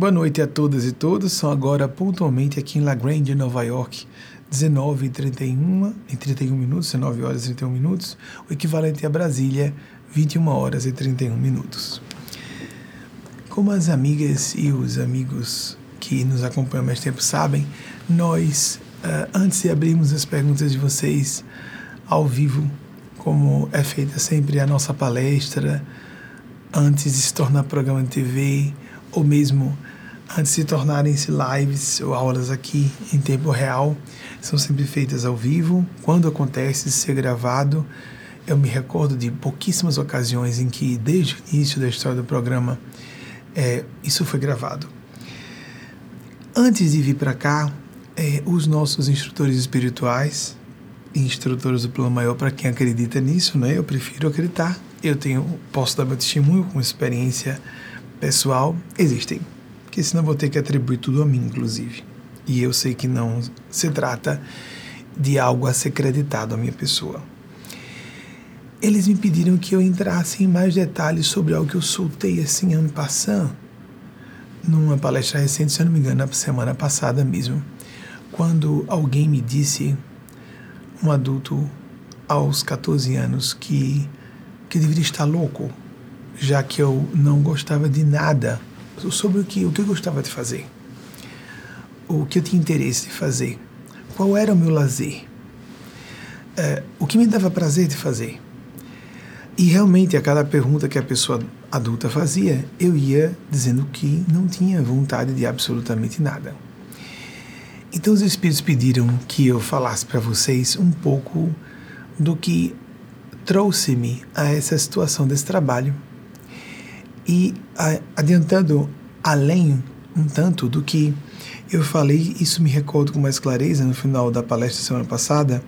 Boa noite a todas e todos. São agora pontualmente aqui em La Grande, Nova York, 19 e 31, em 31 minutos, 19 horas e 31 minutos, o equivalente a Brasília, 21 horas e 31 minutos. Como as amigas e os amigos que nos acompanham mais tempo sabem, nós, uh, antes de abrirmos as perguntas de vocês ao vivo, como é feita sempre a nossa palestra, antes de se tornar programa de TV, ou mesmo antes de tornarem-se lives ou aulas aqui em tempo real, são sempre feitas ao vivo. Quando acontece ser gravado, eu me recordo de pouquíssimas ocasiões em que, desde o início da história do programa, é, isso foi gravado. Antes de vir para cá, é, os nossos instrutores espirituais, instrutores do plano maior, para quem acredita nisso, né? Eu prefiro acreditar. Eu tenho, posso dar meu testemunho com experiência pessoal, existem porque senão vou ter que atribuir tudo a mim, inclusive. E eu sei que não se trata de algo a ser creditado à minha pessoa. Eles me pediram que eu entrasse em mais detalhes sobre algo que eu soltei assim ano passado, numa palestra recente, se eu não me engano, na semana passada mesmo, quando alguém me disse, um adulto aos 14 anos, que, que deveria estar louco, já que eu não gostava de nada sobre o que, o que eu gostava de fazer, o que eu tinha interesse de fazer, qual era o meu lazer, é, o que me dava prazer de fazer. E realmente, a cada pergunta que a pessoa adulta fazia, eu ia dizendo que não tinha vontade de absolutamente nada. Então, os Espíritos pediram que eu falasse para vocês um pouco do que trouxe-me a essa situação desse trabalho e adiantando além um tanto do que eu falei, isso me recordo com mais clareza no final da palestra semana passada,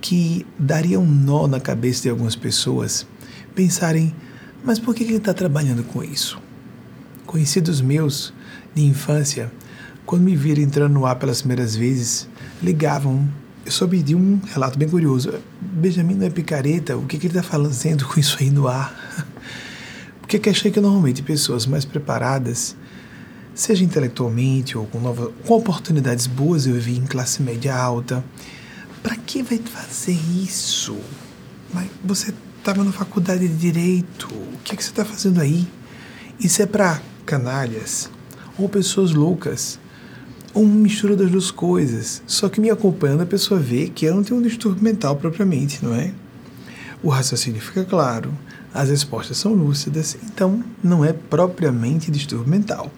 que daria um nó na cabeça de algumas pessoas pensarem: mas por que ele está trabalhando com isso? Conhecidos meus de infância, quando me viram entrando no ar pelas primeiras vezes, ligavam. Eu soube de um relato bem curioso. Benjamin não é picareta, o que, que ele está fazendo com isso aí no ar? Porque achei que normalmente pessoas mais preparadas, seja intelectualmente ou com, nova, com oportunidades boas, eu vi em classe média alta, para que vai fazer isso? Mas você estava na faculdade de direito, o que, é que você está fazendo aí? Isso é para canalhas ou pessoas loucas ou uma mistura das duas coisas. Só que me acompanhando a pessoa vê que eu não tenho um distúrbio mental propriamente, não é? O raciocínio fica claro, as respostas são lúcidas, então não é propriamente distúrbio mental.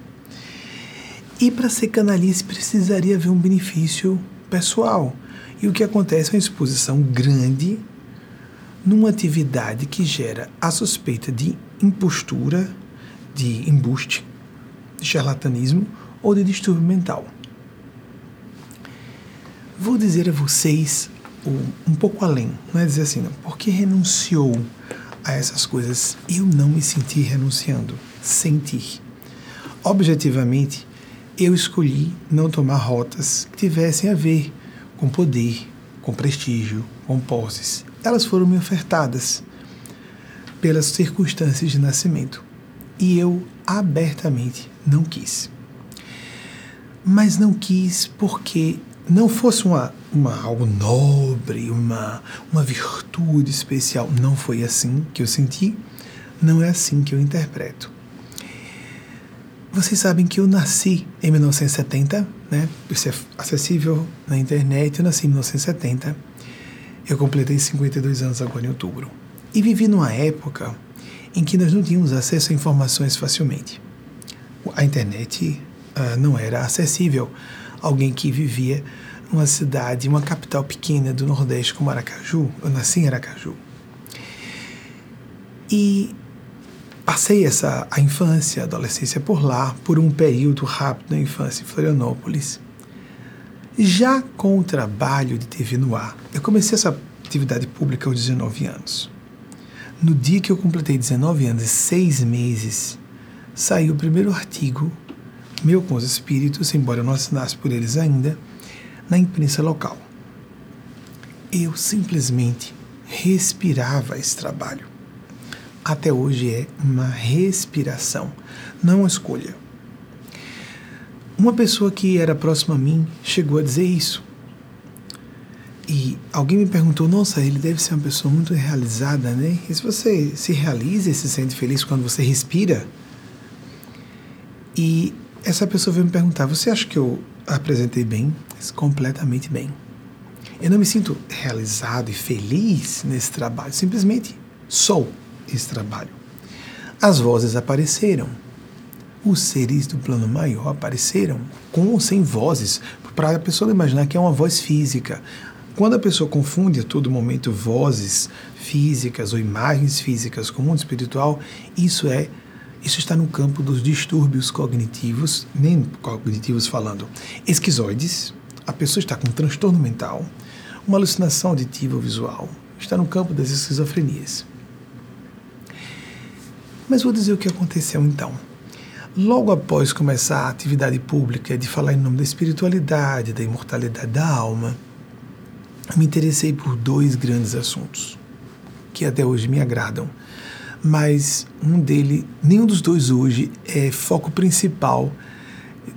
E para ser canalice precisaria haver um benefício pessoal. E o que acontece é uma exposição grande numa atividade que gera a suspeita de impostura, de embuste, de charlatanismo ou de distúrbio mental. Vou dizer a vocês um pouco além, não é dizer assim, não, porque renunciou a essas coisas, eu não me senti renunciando. Sentir. Objetivamente, eu escolhi não tomar rotas que tivessem a ver com poder, com prestígio, com posses. Elas foram me ofertadas pelas circunstâncias de nascimento. E eu abertamente não quis. Mas não quis porque não fosse uma, uma algo nobre, uma, uma virtude especial. Não foi assim que eu senti, não é assim que eu interpreto. Vocês sabem que eu nasci em 1970, né? Isso é acessível na internet. Eu nasci em 1970. Eu completei 52 anos agora em outubro. E vivi numa época em que nós não tínhamos acesso a informações facilmente. A internet uh, não era acessível alguém que vivia numa cidade, uma capital pequena do Nordeste como Aracaju. Eu nasci em Aracaju. E passei essa a infância, a adolescência por lá, por um período rápido da infância em Florianópolis. Já com o trabalho de TV no ar, eu comecei essa atividade pública aos 19 anos. No dia que eu completei 19 anos e 6 meses, saiu o primeiro artigo meu com os espíritos, embora eu não assinasse por eles ainda, na imprensa local. Eu simplesmente respirava esse trabalho. Até hoje é uma respiração, não uma escolha. uma pessoa que era próxima a mim chegou a dizer isso. E alguém me perguntou: Nossa, ele deve ser uma pessoa muito realizada, né? E se você se realiza e se sente feliz quando você respira? E essa pessoa veio me perguntar: Você acha que eu apresentei bem? Completamente bem. Eu não me sinto realizado e feliz nesse trabalho, simplesmente sou esse trabalho. As vozes apareceram. Os seres do plano maior apareceram, com ou sem vozes, para a pessoa imaginar que é uma voz física. Quando a pessoa confunde a todo momento vozes físicas ou imagens físicas com o mundo espiritual, isso é isso está no campo dos distúrbios cognitivos, nem cognitivos falando, esquizoides. A pessoa está com um transtorno mental, uma alucinação auditiva ou visual. Está no campo das esquizofrenias. Mas vou dizer o que aconteceu então. Logo após começar a atividade pública de falar em nome da espiritualidade, da imortalidade da alma, me interessei por dois grandes assuntos que até hoje me agradam, mas um dele, nenhum dos dois hoje é foco principal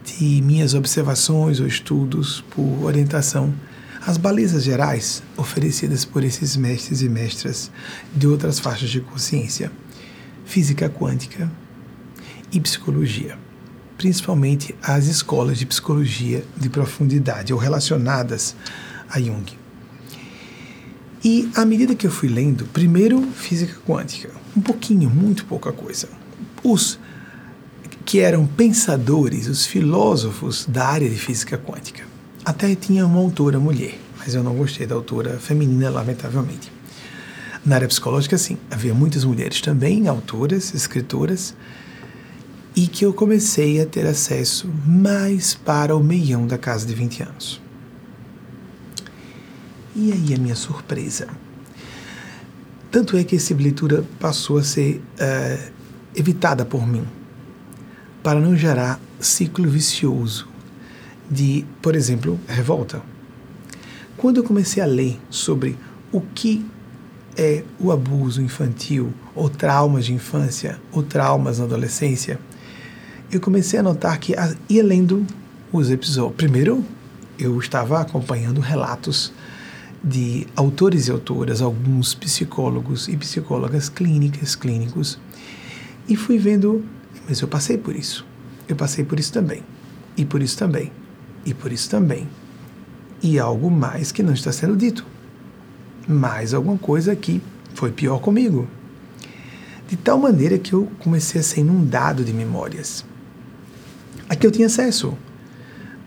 de minhas observações ou estudos por orientação. As balizas gerais oferecidas por esses mestres e mestras de outras faixas de consciência, física quântica e psicologia, principalmente as escolas de psicologia de profundidade ou relacionadas a Jung. E à medida que eu fui lendo, primeiro física quântica, um pouquinho, muito pouca coisa. Os que eram pensadores, os filósofos da área de física quântica. Até tinha uma autora mulher, mas eu não gostei da autora feminina, lamentavelmente. Na área psicológica, sim, havia muitas mulheres também, autoras, escritoras, e que eu comecei a ter acesso mais para o meião da casa de 20 anos. E aí a minha surpresa. Tanto é que essa leitura passou a ser uh, evitada por mim, para não gerar ciclo vicioso de, por exemplo, revolta. Quando eu comecei a ler sobre o que é o abuso infantil, ou traumas de infância, ou traumas na adolescência, eu comecei a notar que ia lendo os episódios. Primeiro, eu estava acompanhando relatos de autores e autoras, alguns psicólogos e psicólogas clínicas, clínicos, e fui vendo, mas eu passei por isso, eu passei por isso também, e por isso também, e por isso também, e algo mais que não está sendo dito, mais alguma coisa que foi pior comigo, de tal maneira que eu comecei a ser inundado de memórias, a que eu tinha acesso,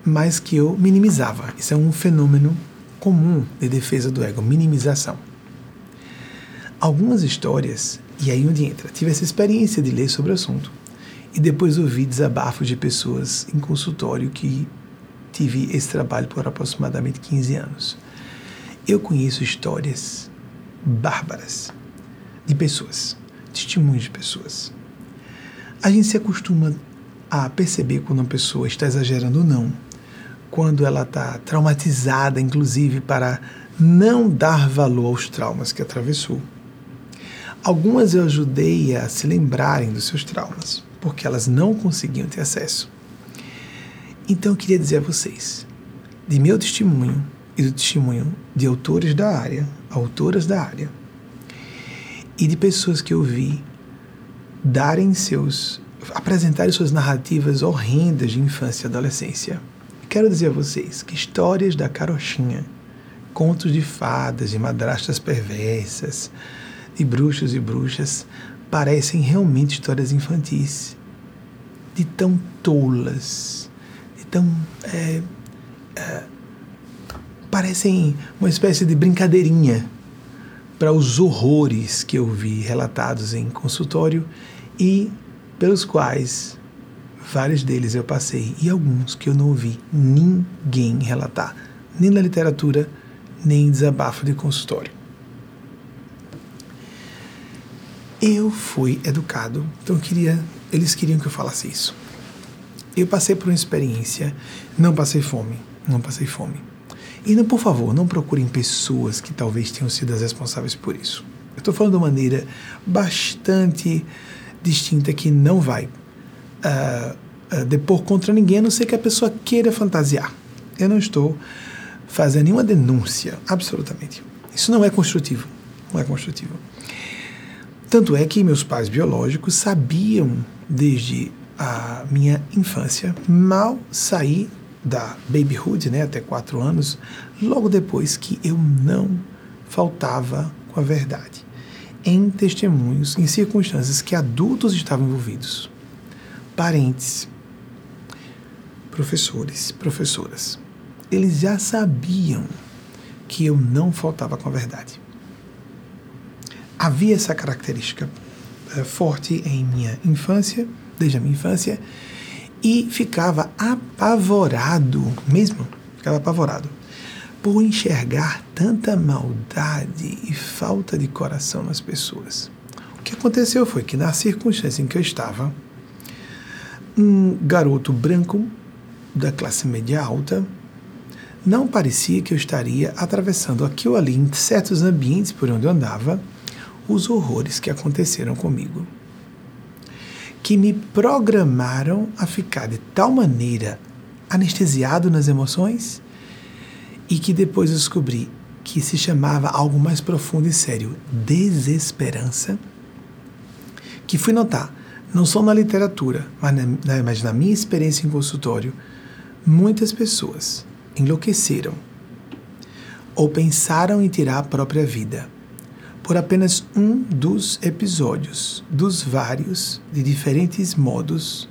mas que eu minimizava. Isso é um fenômeno comum de defesa do ego, minimização. Algumas histórias, e aí onde entra, tive essa experiência de ler sobre o assunto e depois ouvi desabafos de pessoas em consultório que tive esse trabalho por aproximadamente 15 anos. Eu conheço histórias bárbaras de pessoas, testemunhos de pessoas. A gente se acostuma a perceber quando uma pessoa está exagerando ou não quando ela está traumatizada, inclusive para não dar valor aos traumas que atravessou. Algumas eu ajudei a se lembrarem dos seus traumas, porque elas não conseguiam ter acesso. Então eu queria dizer a vocês, de meu testemunho e do testemunho de autores da área, autoras da área, e de pessoas que eu vi darem seus apresentarem suas narrativas horrendas de infância e adolescência Quero dizer a vocês que histórias da carochinha, contos de fadas, de madrastas perversas, de bruxos e bruxas, parecem realmente histórias infantis, de tão tolas, de tão. É, é, parecem uma espécie de brincadeirinha para os horrores que eu vi relatados em consultório e pelos quais Vários deles eu passei e alguns que eu não ouvi ninguém relatar, nem na literatura, nem em desabafo de consultório. Eu fui educado, então queria, eles queriam que eu falasse isso. Eu passei por uma experiência, não passei fome, não passei fome. E não, por favor, não procurem pessoas que talvez tenham sido as responsáveis por isso. Eu estou falando de uma maneira bastante distinta que não vai uh, depor contra ninguém, a não ser que a pessoa queira fantasiar. Eu não estou fazendo nenhuma denúncia, absolutamente. Isso não é construtivo. Não é construtivo. Tanto é que meus pais biológicos sabiam desde a minha infância, mal saí da babyhood, né, até quatro anos, logo depois que eu não faltava com a verdade, em testemunhos, em circunstâncias que adultos estavam envolvidos, parentes, professores, professoras, eles já sabiam que eu não faltava com a verdade. Havia essa característica é, forte em minha infância, desde a minha infância, e ficava apavorado, mesmo, ficava apavorado, por enxergar tanta maldade e falta de coração nas pessoas. O que aconteceu foi que, na circunstância em que eu estava, um garoto branco da classe média alta não parecia que eu estaria atravessando aqui ou ali, em certos ambientes por onde eu andava, os horrores que aconteceram comigo que me programaram a ficar de tal maneira anestesiado nas emoções e que depois descobri que se chamava algo mais profundo e sério, desesperança, que fui notar, não só na literatura, mas na, mas na minha experiência em consultório, muitas pessoas enlouqueceram ou pensaram em tirar a própria vida por apenas um dos episódios dos vários de diferentes modos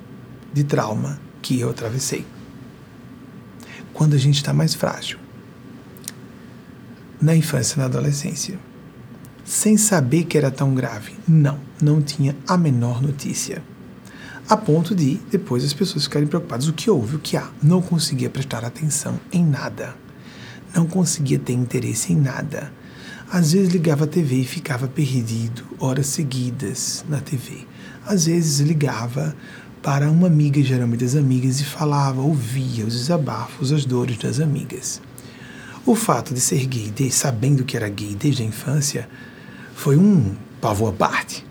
de trauma que eu atravessei. Quando a gente está mais frágil, na infância e na adolescência, sem saber que era tão grave, não, não tinha a menor notícia. A ponto de depois as pessoas ficarem preocupadas: o que houve, o que há? Não conseguia prestar atenção em nada, não conseguia ter interesse em nada às vezes ligava a TV e ficava perdido horas seguidas na TV. Às vezes ligava para uma amiga, geralmente das amigas, e falava, ouvia os desabafos, as dores das amigas. O fato de ser gay, de, sabendo que era gay desde a infância, foi um pavor à parte.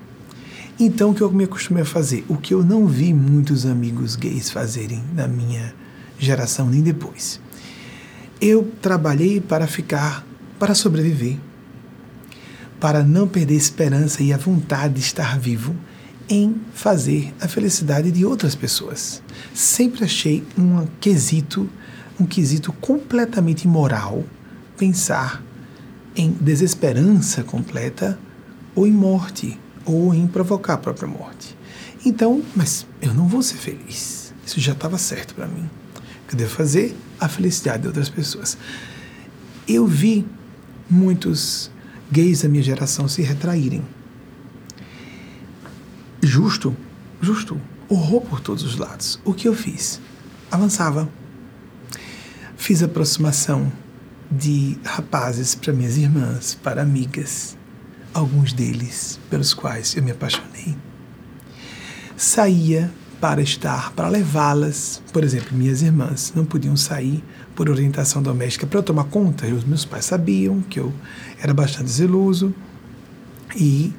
Então, o que eu me acostumei a fazer? O que eu não vi muitos amigos gays fazerem na minha geração nem depois. Eu trabalhei para ficar, para sobreviver para não perder esperança e a vontade de estar vivo em fazer a felicidade de outras pessoas. Sempre achei um quesito, um quesito completamente imoral pensar em desesperança completa ou em morte ou em provocar a própria morte. Então, mas eu não vou ser feliz. Isso já estava certo para mim. O que eu devo fazer? A felicidade de outras pessoas. Eu vi muitos gays da minha geração se retraírem. Justo, justo, horror por todos os lados. O que eu fiz? Avançava. Fiz aproximação de rapazes para minhas irmãs, para amigas, alguns deles pelos quais eu me apaixonei. Saía para estar, para levá-las. Por exemplo, minhas irmãs não podiam sair por orientação doméstica para eu tomar conta. Os meus pais sabiam que eu era bastante zeloso e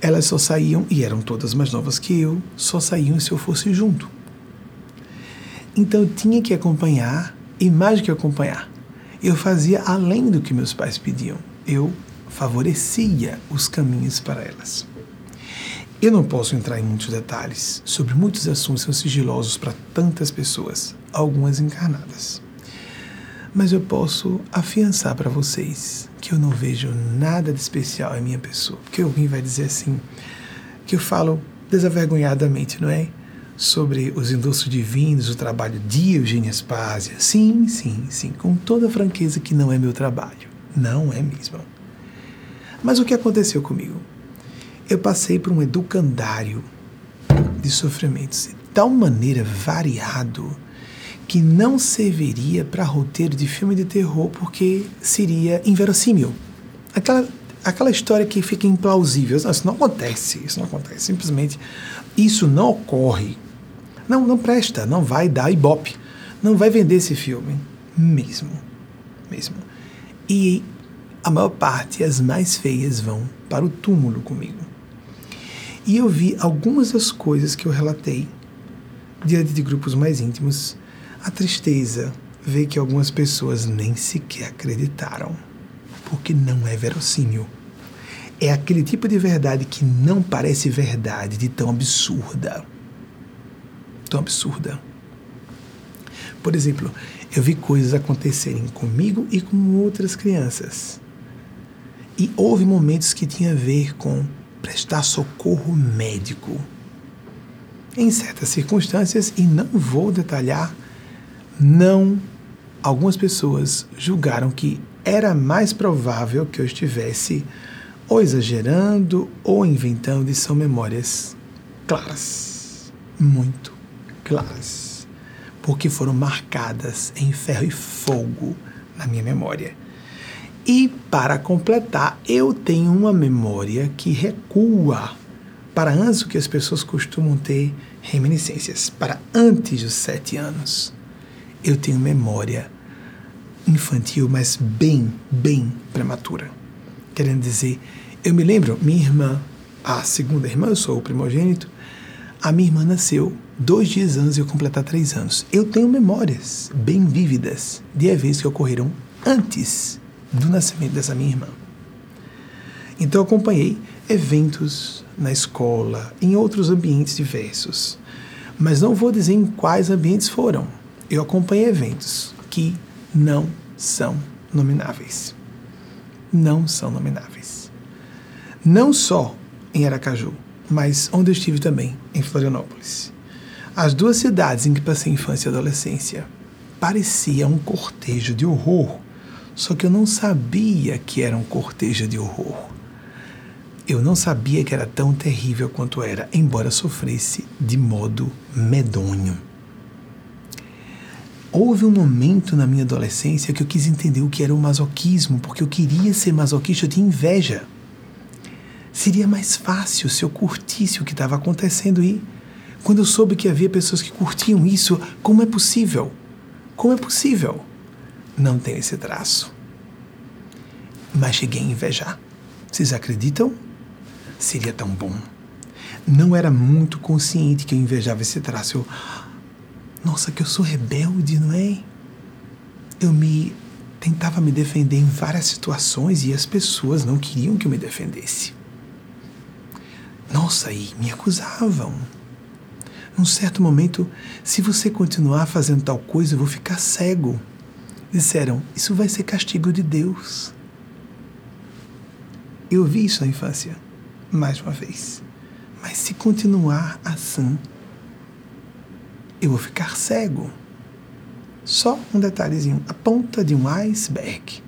elas só saíam, e eram todas mais novas que eu, só saíam se eu fosse junto. Então eu tinha que acompanhar, e mais do que acompanhar, eu fazia além do que meus pais pediam. Eu favorecia os caminhos para elas. Eu não posso entrar em muitos detalhes sobre muitos assuntos são sigilosos para tantas pessoas, algumas encarnadas. Mas eu posso afiançar para vocês que eu não vejo nada de especial em minha pessoa. Porque alguém vai dizer assim, que eu falo desavergonhadamente, não é? Sobre os endossos divinos, o trabalho de Eugênia Spásia. Sim, sim, sim, com toda franqueza que não é meu trabalho. Não é mesmo. Mas o que aconteceu comigo? eu passei por um educandário de sofrimentos de tal maneira variado que não serviria para roteiro de filme de terror porque seria inverossímil. Aquela, aquela história que fica implausível. Isso não acontece, isso não acontece. Simplesmente isso não ocorre. Não, não presta, não vai dar ibope. Não vai vender esse filme. Mesmo. Mesmo. E a maior parte, as mais feias, vão para o túmulo comigo. E eu vi algumas das coisas que eu relatei diante de grupos mais íntimos, a tristeza vê que algumas pessoas nem sequer acreditaram, porque não é verossímil. É aquele tipo de verdade que não parece verdade, de tão absurda. Tão absurda. Por exemplo, eu vi coisas acontecerem comigo e com outras crianças. E houve momentos que tinha a ver com prestar socorro médico. Em certas circunstâncias, e não vou detalhar, não algumas pessoas julgaram que era mais provável que eu estivesse ou exagerando ou inventando, e são memórias claras, muito claras, porque foram marcadas em ferro e fogo na minha memória. E para completar, eu tenho uma memória que recua para antes do que as pessoas costumam ter reminiscências, para antes dos sete anos eu tenho memória infantil, mas bem, bem prematura. Querendo dizer, eu me lembro, minha irmã, a segunda irmã, eu sou o primogênito, a minha irmã nasceu dois dias antes de eu completar três anos. Eu tenho memórias bem vívidas de eventos que ocorreram antes do nascimento dessa minha irmã. Então eu acompanhei eventos na escola, em outros ambientes diversos. Mas não vou dizer em quais ambientes foram eu acompanhei eventos que não são nomináveis. Não são nomináveis. Não só em Aracaju, mas onde eu estive também, em Florianópolis. As duas cidades em que passei infância e adolescência parecia um cortejo de horror, só que eu não sabia que era um cortejo de horror. Eu não sabia que era tão terrível quanto era, embora sofresse de modo medonho. Houve um momento na minha adolescência que eu quis entender o que era o masoquismo, porque eu queria ser masoquista, eu tinha inveja. Seria mais fácil se eu curtisse o que estava acontecendo e quando eu soube que havia pessoas que curtiam isso, como é possível? Como é possível? Não tem esse traço. Mas cheguei a invejar. Vocês acreditam? Seria tão bom. Não era muito consciente que eu invejava esse traço. Eu, nossa, que eu sou rebelde, não é? Eu me tentava me defender em várias situações e as pessoas não queriam que eu me defendesse. Nossa, e me acusavam. Num certo momento, se você continuar fazendo tal coisa, eu vou ficar cego. Disseram, isso vai ser castigo de Deus. Eu vi isso na infância, mais uma vez. Mas se continuar assim, eu vou ficar cego. Só um detalhezinho, a ponta de um iceberg.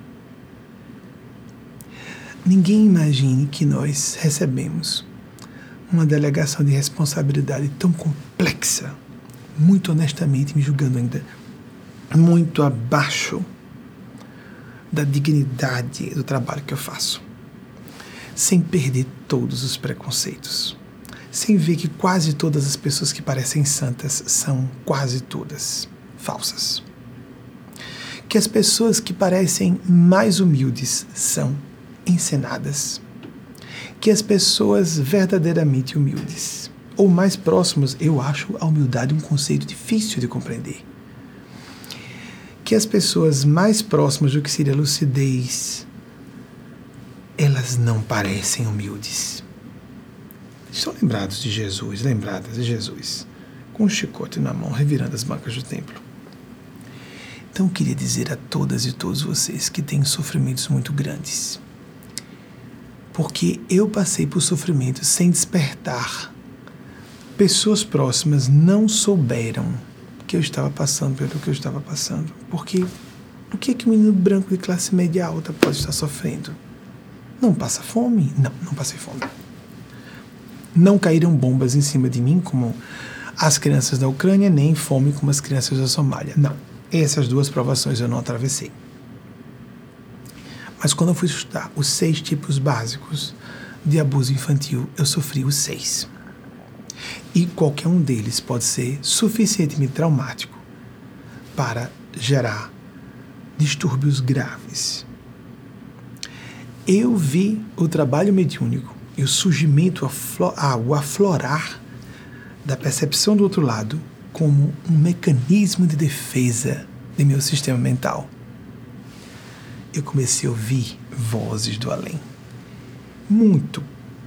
Ninguém imagine que nós recebemos uma delegação de responsabilidade tão complexa, muito honestamente, me julgando ainda muito abaixo da dignidade do trabalho que eu faço, sem perder todos os preconceitos sem ver que quase todas as pessoas que parecem santas são quase todas falsas. Que as pessoas que parecem mais humildes são encenadas. Que as pessoas verdadeiramente humildes, ou mais próximas, eu acho a humildade um conceito difícil de compreender. Que as pessoas mais próximas do que seria a lucidez, elas não parecem humildes estão lembrados de Jesus, lembradas de Jesus, com o chicote na mão, revirando as bancas do templo. Então eu queria dizer a todas e todos vocês que têm sofrimentos muito grandes, porque eu passei por sofrimentos sem despertar. Pessoas próximas não souberam que eu estava passando pelo que eu estava passando. Porque o que é que um menino branco de classe média alta pode estar sofrendo? Não passa fome? Não, não passei fome não caíram bombas em cima de mim, como as crianças da Ucrânia, nem fome como as crianças da Somália. Não. Essas duas provações eu não atravessei. Mas quando eu fui estudar os seis tipos básicos de abuso infantil, eu sofri os seis. E qualquer um deles pode ser suficientemente traumático para gerar distúrbios graves. Eu vi o trabalho mediúnico e o surgimento, o aflorar da percepção do outro lado como um mecanismo de defesa de meu sistema mental. Eu comecei a ouvir vozes do além. Muito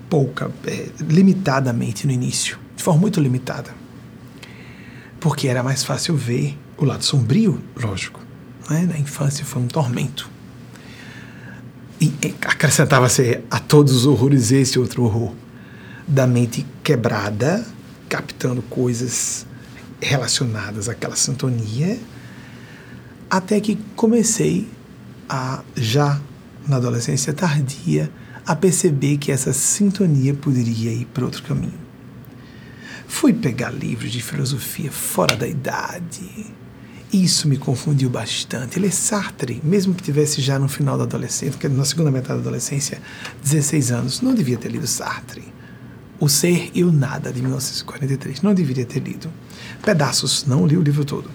pouca, é, limitadamente no início, de forma muito limitada. Porque era mais fácil ver o lado sombrio, lógico. Né? Na infância foi um tormento. E acrescentava-se a todos os horrores esse outro horror da mente quebrada, captando coisas relacionadas àquela sintonia, até que comecei a, já na adolescência tardia, a perceber que essa sintonia poderia ir para outro caminho. Fui pegar livros de filosofia fora da idade. Isso me confundiu bastante. Ele é Sartre, mesmo que tivesse já no final da adolescência, na segunda metade da adolescência, 16 anos, não devia ter lido Sartre. O Ser e o Nada, de 1943. Não deveria ter lido. Pedaços, não li o livro todo.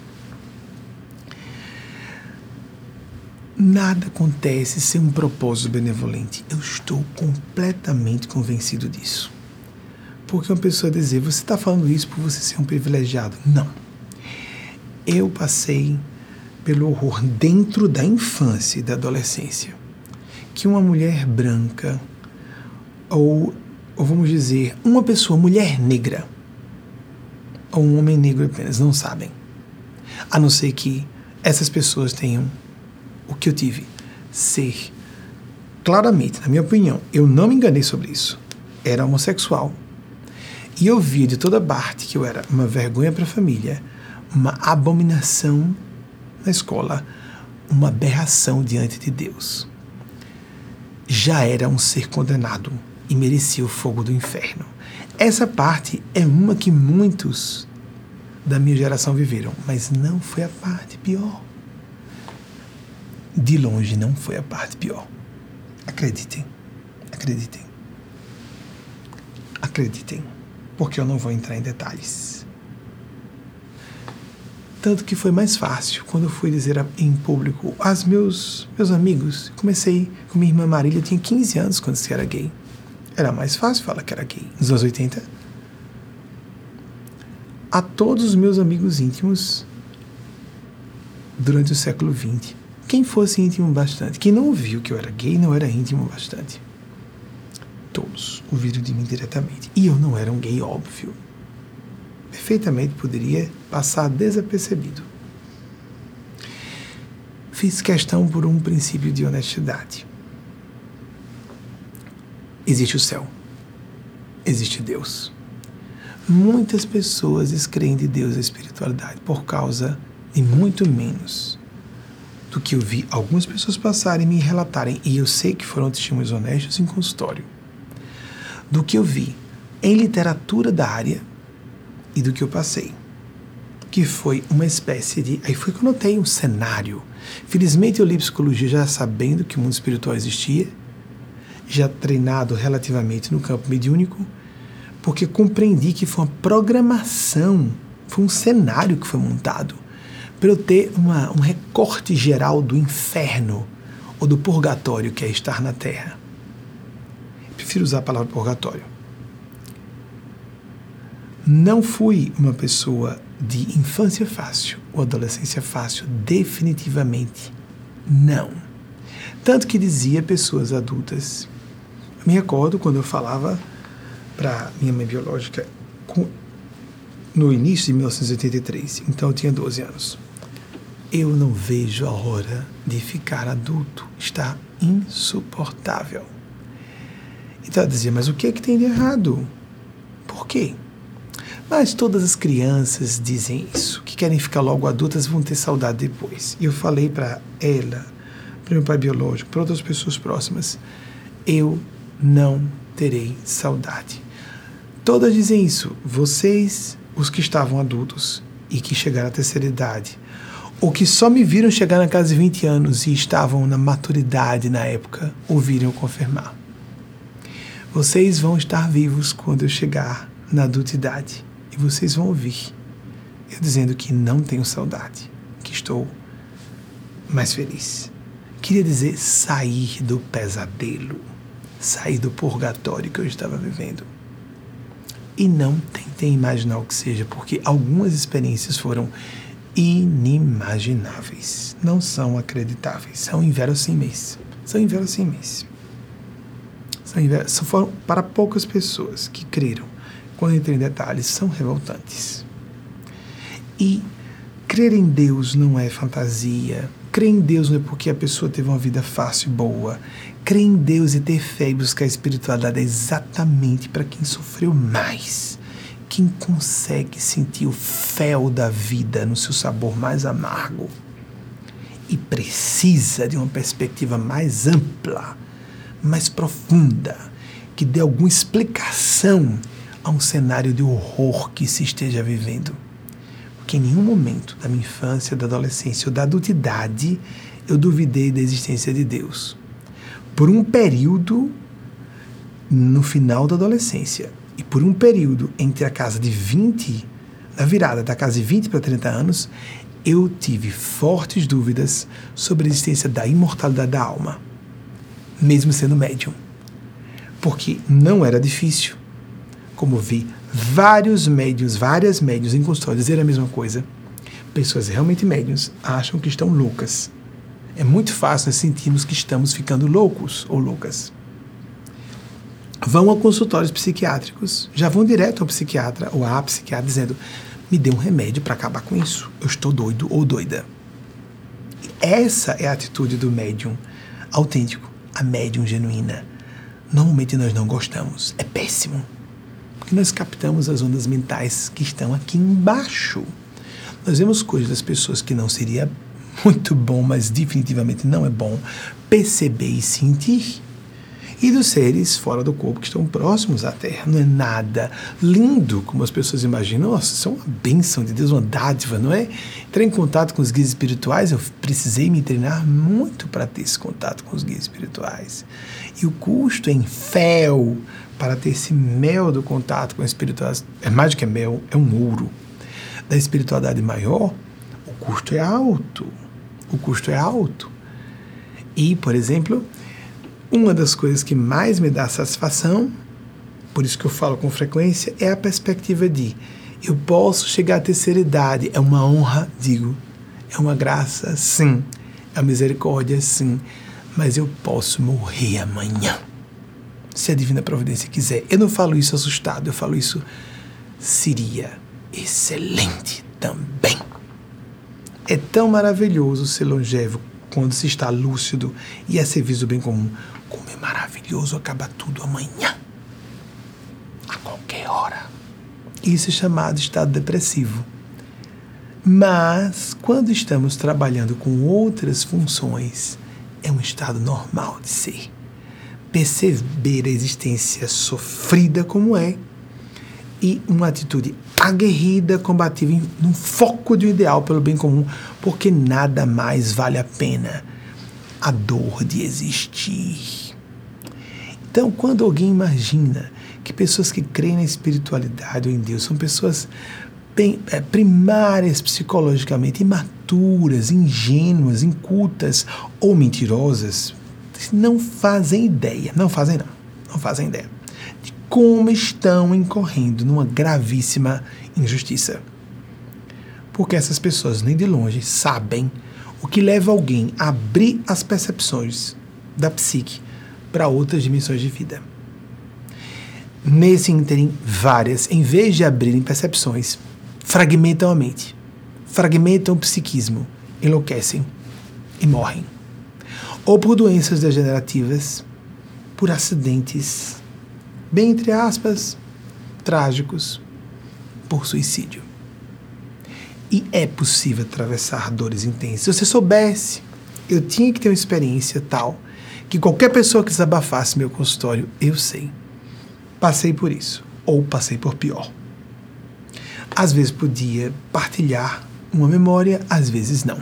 Nada acontece sem um propósito benevolente. Eu estou completamente convencido disso. Porque uma pessoa dizer, você está falando isso por você ser um privilegiado. Não. Eu passei pelo horror dentro da infância e da adolescência. Que uma mulher branca, ou, ou vamos dizer, uma pessoa, mulher negra, ou um homem negro apenas, não sabem. A não ser que essas pessoas tenham o que eu tive. Ser. Claramente, na minha opinião, eu não me enganei sobre isso. Era homossexual. E eu via de toda parte que eu era uma vergonha para a família, uma abominação na escola, uma aberração diante de Deus. Já era um ser condenado e merecia o fogo do inferno. Essa parte é uma que muitos da minha geração viveram, mas não foi a parte pior de longe não foi a parte pior. Acreditem, acreditem. Acreditem, porque eu não vou entrar em detalhes. Tanto que foi mais fácil quando eu fui dizer em público aos meus, meus amigos. Comecei com minha irmã Marília, tinha 15 anos quando se era gay. Era mais fácil falar que era gay. Nos anos 80. A todos os meus amigos íntimos durante o século XX quem fosse íntimo bastante. Quem não viu que eu era gay não era íntimo bastante. Todos ouviram de mim diretamente. E eu não era um gay óbvio. Perfeitamente poderia passar desapercebido. Fiz questão por um princípio de honestidade. Existe o céu. Existe Deus. Muitas pessoas descreem de Deus e espiritualidade por causa de muito menos do que eu vi algumas pessoas passarem e me relatarem, e eu sei que foram testemunhos honestos em consultório, do que eu vi em literatura da área e do que eu passei. Que foi uma espécie de. Aí foi que eu notei um cenário. Felizmente eu li psicologia já sabendo que o mundo espiritual existia, já treinado relativamente no campo mediúnico, porque compreendi que foi uma programação, foi um cenário que foi montado para eu ter uma, um recorte geral do inferno ou do purgatório que é estar na Terra. Eu prefiro usar a palavra purgatório. Não fui uma pessoa de infância fácil ou adolescência fácil, definitivamente não. Tanto que dizia pessoas adultas. Eu me recordo quando eu falava para minha mãe biológica no início de 1983, então eu tinha 12 anos. Eu não vejo a hora de ficar adulto. Está insuportável. Então ela dizia, mas o que é que tem de errado? Por quê? Mas todas as crianças dizem isso, que querem ficar logo adultas vão ter saudade depois. E eu falei para ela, para meu pai biológico, para outras pessoas próximas, eu não terei saudade. Todas dizem isso. Vocês, os que estavam adultos e que chegaram à terceira idade, ou que só me viram chegar na casa de 20 anos e estavam na maturidade na época, ouviram confirmar. Vocês vão estar vivos quando eu chegar na adultidade e vocês vão ouvir eu dizendo que não tenho saudade, que estou mais feliz. Queria dizer sair do pesadelo, sair do purgatório que eu estava vivendo. E não tentem imaginar o que seja, porque algumas experiências foram inimagináveis. Não são acreditáveis, são inverossímeis. São inverossímeis. São, inver... foram para poucas pessoas que creram. Quando entrem em detalhes, são revoltantes. E crer em Deus não é fantasia. Crer em Deus não é porque a pessoa teve uma vida fácil e boa. Crer em Deus e ter fé e buscar a espiritualidade é exatamente para quem sofreu mais quem consegue sentir o fel da vida no seu sabor mais amargo e precisa de uma perspectiva mais ampla, mais profunda, que dê alguma explicação a um cenário de horror que se esteja vivendo. Porque em nenhum momento da minha infância, da adolescência ou da adultidade eu duvidei da existência de Deus. Por um período, no final da adolescência, por um período entre a casa de 20, na virada da casa de 20 para 30 anos, eu tive fortes dúvidas sobre a existência da imortalidade da alma, mesmo sendo médium. Porque não era difícil, como vi vários médios, várias médios em consultório dizer a mesma coisa. Pessoas realmente médiums acham que estão loucas. É muito fácil nós sentirmos que estamos ficando loucos ou loucas vão a consultórios psiquiátricos, já vão direto ao psiquiatra ou à psiquiatra dizendo: me dê um remédio para acabar com isso, eu estou doido ou doida. Essa é a atitude do médium autêntico, a médium genuína. Normalmente nós não gostamos, é péssimo, porque nós captamos as ondas mentais que estão aqui embaixo. Nós vemos coisas das pessoas que não seria muito bom, mas definitivamente não é bom perceber e sentir e dos seres fora do corpo que estão próximos à Terra. Não é nada lindo como as pessoas imaginam. Nossa, isso é uma bênção de Deus, uma dádiva, não é? Entrar em contato com os guias espirituais, eu precisei me treinar muito para ter esse contato com os guias espirituais. E o custo em fel para ter esse mel do contato com a espiritualidade, é mais do que mel, é um ouro. Da espiritualidade maior, o custo é alto. O custo é alto. E, por exemplo, uma das coisas que mais me dá satisfação, por isso que eu falo com frequência, é a perspectiva de eu posso chegar à terceira idade. É uma honra, digo. É uma graça, sim. É uma misericórdia, sim. Mas eu posso morrer amanhã. Se a Divina Providência quiser. Eu não falo isso assustado, eu falo isso seria excelente também. É tão maravilhoso ser longevo quando se está lúcido e a serviço do bem comum maravilhoso acaba tudo amanhã, a qualquer hora. Isso é chamado estado depressivo. Mas, quando estamos trabalhando com outras funções, é um estado normal de ser. Perceber a existência sofrida como é e uma atitude aguerrida, combativa, num foco de um ideal pelo bem comum, porque nada mais vale a pena a dor de existir. Então, quando alguém imagina que pessoas que creem na espiritualidade ou em Deus são pessoas é, primárias psicologicamente, imaturas, ingênuas, incultas ou mentirosas, não fazem ideia, não fazem não, não fazem ideia de como estão incorrendo numa gravíssima injustiça. Porque essas pessoas nem de longe sabem o que leva alguém a abrir as percepções da psique para outras dimensões de vida. Nesse ínterim, várias, em vez de abrirem percepções, fragmentam a mente, fragmentam o psiquismo, enlouquecem e morrem. Ou por doenças degenerativas, por acidentes, bem entre aspas, trágicos, por suicídio. E é possível atravessar dores intensas. Se você soubesse, eu tinha que ter uma experiência tal que qualquer pessoa que desabafasse meu consultório, eu sei. Passei por isso, ou passei por pior. Às vezes podia partilhar uma memória, às vezes não.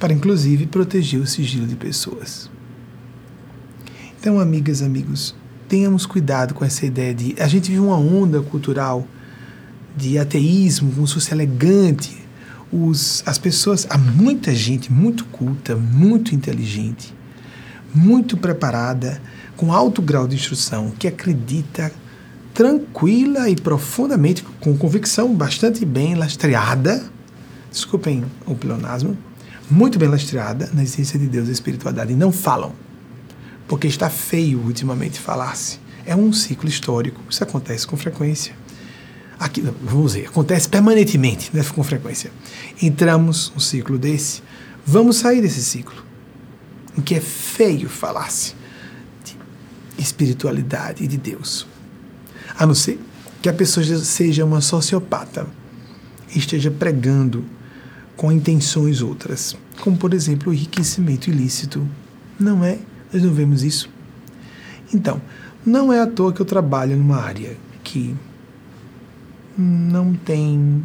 Para inclusive proteger o sigilo de pessoas. Então, amigas, amigos, tenhamos cuidado com essa ideia de. A gente vive uma onda cultural de ateísmo, como se fosse elegante. Os, as pessoas, há muita gente muito culta, muito inteligente, muito preparada, com alto grau de instrução, que acredita tranquila e profundamente, com convicção bastante bem lastreada, desculpem o pleonasmo, muito bem lastreada na essência de Deus e espiritualidade. E não falam, porque está feio ultimamente falar-se. É um ciclo histórico, isso acontece com frequência. Aqui, vamos dizer, acontece permanentemente, né, com frequência. Entramos num ciclo desse, vamos sair desse ciclo, em que é feio falar-se de espiritualidade e de Deus. A não ser que a pessoa seja uma sociopata e esteja pregando com intenções outras, como por exemplo o enriquecimento ilícito. Não é? Nós não vemos isso. Então, não é à toa que eu trabalho numa área que não tem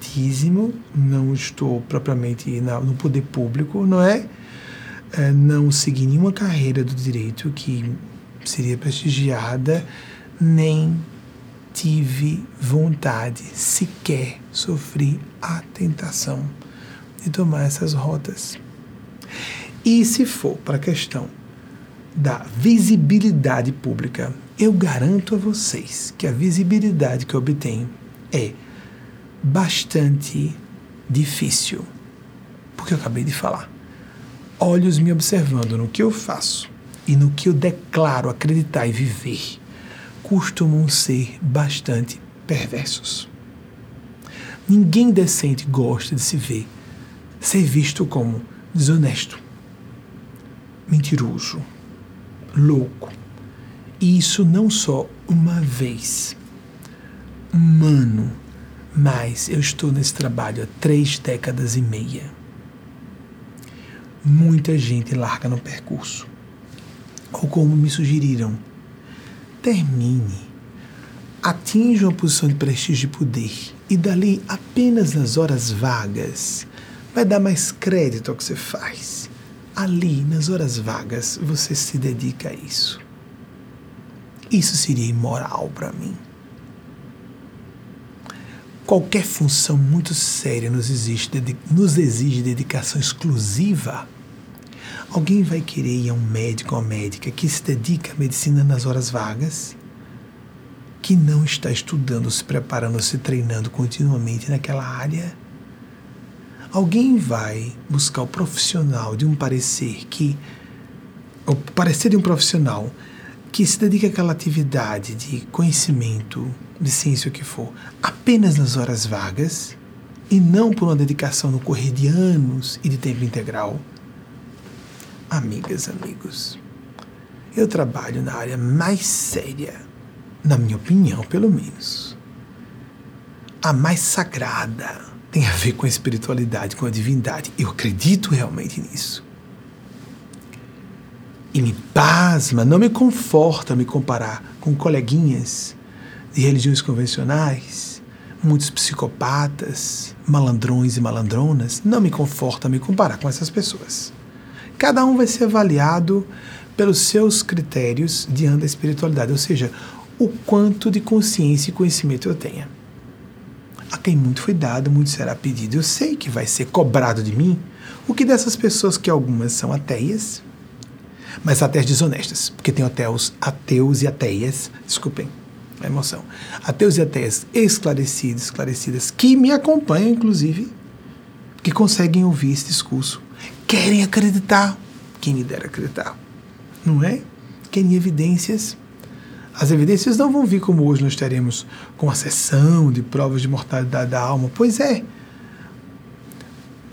dízimo, não estou propriamente no poder público, não é? É? Não segui nenhuma carreira do direito que seria prestigiada, nem tive vontade, sequer sofri a tentação de tomar essas rotas. E se for para a questão da visibilidade pública, eu garanto a vocês que a visibilidade que eu obtenho é bastante difícil. Porque eu acabei de falar. Olhos me observando no que eu faço e no que eu declaro acreditar e viver costumam ser bastante perversos. Ninguém decente gosta de se ver ser visto como desonesto, mentiroso, louco. E isso não só uma vez, um ano, mas eu estou nesse trabalho há três décadas e meia. Muita gente larga no percurso. Ou como me sugeriram, termine. Atinja uma posição de prestígio e poder. E dali, apenas nas horas vagas, vai dar mais crédito ao que você faz ali, nas horas vagas, você se dedica a isso. Isso seria imoral para mim. Qualquer função muito séria nos exige, nos exige dedicação exclusiva. Alguém vai querer ir a um médico ou uma médica que se dedica à medicina nas horas vagas, que não está estudando, se preparando, se treinando continuamente naquela área? Alguém vai buscar o profissional de um parecer que. O parecer de um profissional que se dedica àquela atividade de conhecimento, de ciência, o que for, apenas nas horas vagas e não por uma dedicação no correr de anos e de tempo integral. Amigas, amigos, eu trabalho na área mais séria, na minha opinião, pelo menos, a mais sagrada tem a ver com a espiritualidade, com a divindade. Eu acredito realmente nisso. E me pasma, não me conforta me comparar com coleguinhas de religiões convencionais, muitos psicopatas, malandrões e malandronas. Não me conforta me comparar com essas pessoas. Cada um vai ser avaliado pelos seus critérios diante da espiritualidade, ou seja, o quanto de consciência e conhecimento eu tenha. A quem muito foi dado, muito será pedido. Eu sei que vai ser cobrado de mim o que dessas pessoas que algumas são ateias, mas ateias desonestas, porque tem ateus, ateus e ateias, desculpem a emoção, ateus e ateias esclarecidos, esclarecidas, que me acompanham, inclusive, que conseguem ouvir esse discurso, querem acreditar, quem me dera acreditar, não é? Querem evidências as evidências não vão vir como hoje nós teremos com a sessão de provas de mortalidade da alma. Pois é,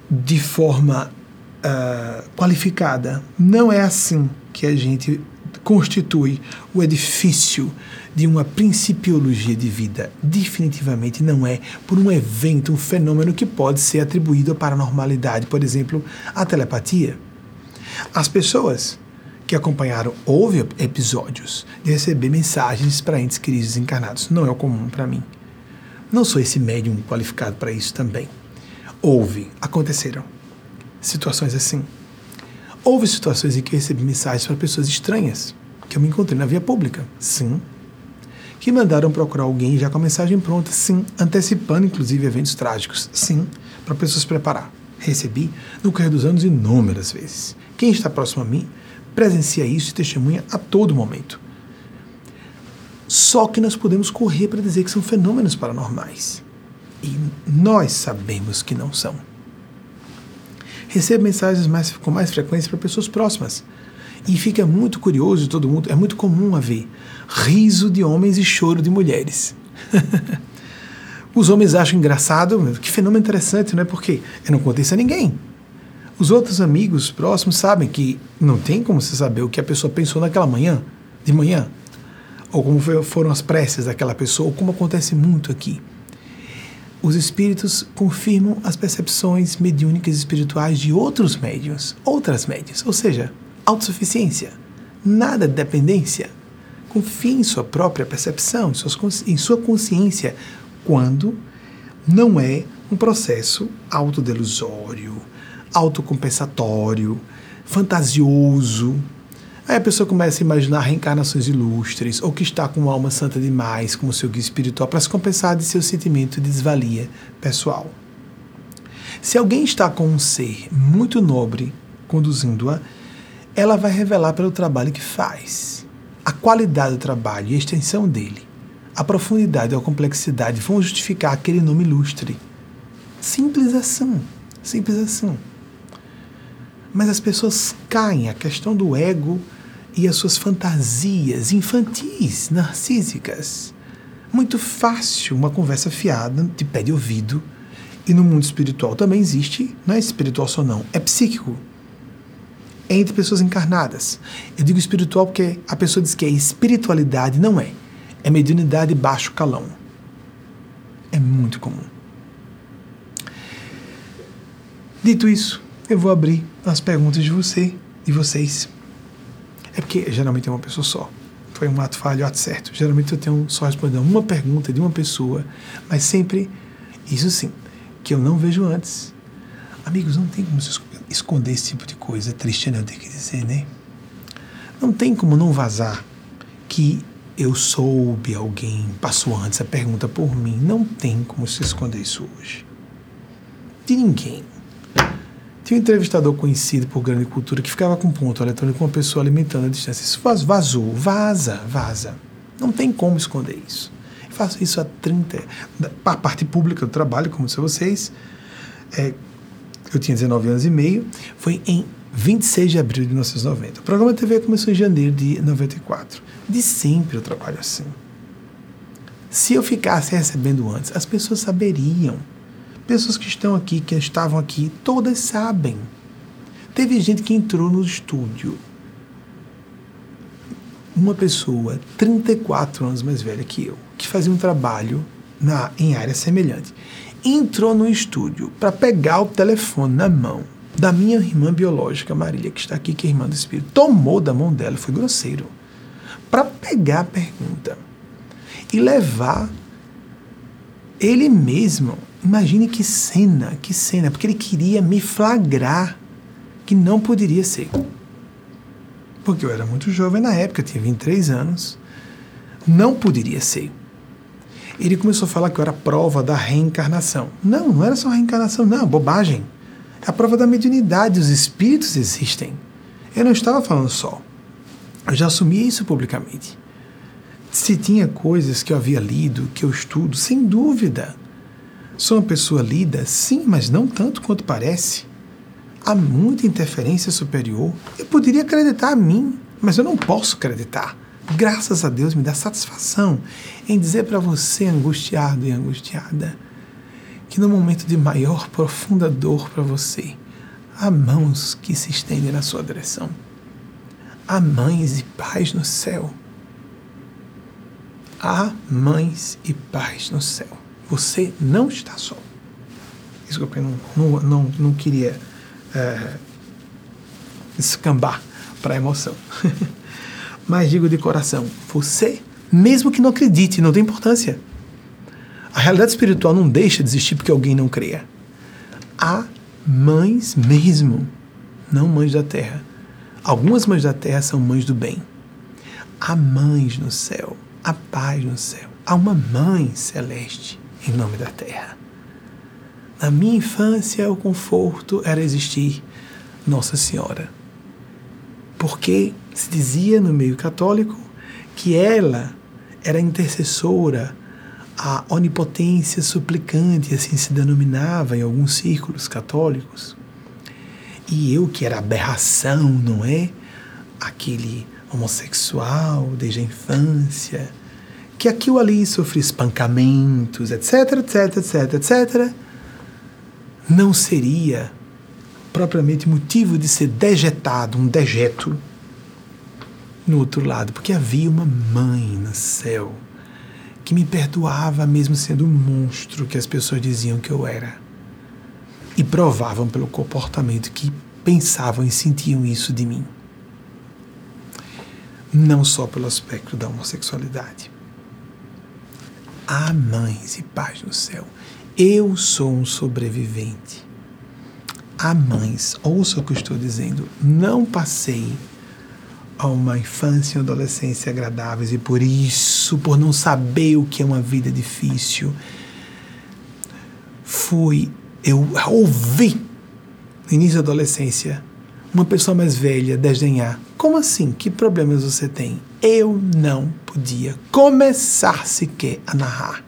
de forma uh, qualificada. Não é assim que a gente constitui o edifício de uma principiologia de vida. Definitivamente não é por um evento, um fenômeno que pode ser atribuído à paranormalidade, por exemplo, a telepatia. As pessoas que acompanharam, houve episódios de receber mensagens para entes queridos encarnados. Não é o comum para mim. Não sou esse médium qualificado para isso também. Houve, aconteceram situações assim. Houve situações em que recebi mensagens para pessoas estranhas, que eu me encontrei na via pública. Sim. Que mandaram procurar alguém já com a mensagem pronta. Sim. Antecipando, inclusive, eventos trágicos. Sim. Para pessoas se preparar. Recebi no correr dos anos inúmeras vezes. Quem está próximo a mim presencia isso e testemunha a todo momento. Só que nós podemos correr para dizer que são fenômenos paranormais. E nós sabemos que não são. Recebo mensagens mais, com mais frequência para pessoas próximas. E fica muito curioso, todo mundo, é muito comum haver riso de homens e choro de mulheres. Os homens acham engraçado, que fenômeno interessante, não é? Porque eu não contei isso a ninguém. Os outros amigos próximos sabem que não tem como você saber o que a pessoa pensou naquela manhã, de manhã ou como foram as preces daquela pessoa, ou como acontece muito aqui. Os espíritos confirmam as percepções mediúnicas espirituais de outros médiums, outras médias, ou seja, autossuficiência, nada de dependência. Confie em sua própria percepção, em sua consciência, quando não é um processo autodelusório, autocompensatório, fantasioso, Aí a pessoa começa a imaginar reencarnações ilustres, ou que está com uma alma santa demais, como seu guia espiritual, para se compensar de seu sentimento de desvalia pessoal. Se alguém está com um ser muito nobre conduzindo-a, ela vai revelar pelo trabalho que faz. A qualidade do trabalho e a extensão dele, a profundidade ou a complexidade vão justificar aquele nome ilustre. Simples assim. Simples assim. Mas as pessoas caem, a questão do ego e as suas fantasias infantis, narcísicas. Muito fácil uma conversa fiada, de pé de ouvido. E no mundo espiritual também existe, não é espiritual só não, é psíquico. É entre pessoas encarnadas. Eu digo espiritual porque a pessoa diz que é espiritualidade, não é. É mediunidade baixo calão. É muito comum. Dito isso, eu vou abrir as perguntas de você e vocês. É porque geralmente é uma pessoa só. Foi um ato falho, ato certo. Geralmente eu tenho só respondendo uma pergunta de uma pessoa, mas sempre, isso sim, que eu não vejo antes. Amigos, não tem como esconder esse tipo de coisa. É triste, né? Eu tenho que dizer, né? Não tem como não vazar que eu soube, alguém passou antes a pergunta por mim. Não tem como se esconder isso hoje. De ninguém. Tinha um entrevistador conhecido por grande cultura que ficava com ponto eletrônico com uma pessoa alimentando a distância. Isso vazou, vaza, vaza. Não tem como esconder isso. Eu faço isso há 30. A parte pública do trabalho, como disse vocês, é, eu tinha 19 anos e meio, foi em 26 de abril de 1990. O programa TV começou em janeiro de 94. De sempre eu trabalho assim. Se eu ficasse recebendo antes, as pessoas saberiam Pessoas que estão aqui, que estavam aqui, todas sabem. Teve gente que entrou no estúdio. Uma pessoa, 34 anos mais velha que eu, que fazia um trabalho na, em área semelhante, entrou no estúdio para pegar o telefone na mão da minha irmã biológica, Marília, que está aqui, que é irmã do Espírito, tomou da mão dela, foi grosseiro, para pegar a pergunta e levar ele mesmo Imagine que cena, que cena, porque ele queria me flagrar que não poderia ser. Porque eu era muito jovem na época, tinha 23 anos. Não poderia ser. Ele começou a falar que eu era prova da reencarnação. Não, não era só reencarnação, não, bobagem. É a prova da mediunidade, os espíritos existem. Eu não estava falando só. Eu já assumi isso publicamente. Se tinha coisas que eu havia lido, que eu estudo, sem dúvida. Sou uma pessoa lida, sim, mas não tanto quanto parece. Há muita interferência superior. Eu poderia acreditar a mim, mas eu não posso acreditar. Graças a Deus me dá satisfação em dizer para você, angustiado e angustiada, que no momento de maior profunda dor para você, há mãos que se estendem na sua direção. Há mães e pais no céu. Há mães e pais no céu. Você não está só. Isso que eu não, não, não, não queria é, escambar para a emoção. Mas digo de coração, você, mesmo que não acredite, não tem importância. A realidade espiritual não deixa de existir porque alguém não creia. Há mães mesmo, não mães da terra. Algumas mães da terra são mães do bem. Há mães no céu, há paz no céu. Há uma mãe celeste em nome da terra. Na minha infância, o conforto era existir Nossa Senhora. Porque se dizia no meio católico que ela era intercessora, a onipotência suplicante, assim se denominava em alguns círculos católicos. E eu, que era aberração, não é? Aquele homossexual desde a infância, que aqui ou ali sofria espancamentos, etc, etc, etc, etc, não seria propriamente motivo de ser dejetado, um dejeto no outro lado, porque havia uma mãe no céu que me perdoava mesmo sendo um monstro que as pessoas diziam que eu era. E provavam pelo comportamento que pensavam e sentiam isso de mim. Não só pelo aspecto da homossexualidade. Há mães e pais no céu. Eu sou um sobrevivente. Há mães, ouça o que eu estou dizendo, não passei a uma infância e adolescência agradáveis e por isso, por não saber o que é uma vida difícil, fui, eu ouvi no início da adolescência uma pessoa mais velha desdenhar. Como assim? Que problemas você tem? Eu não podia começar sequer a narrar.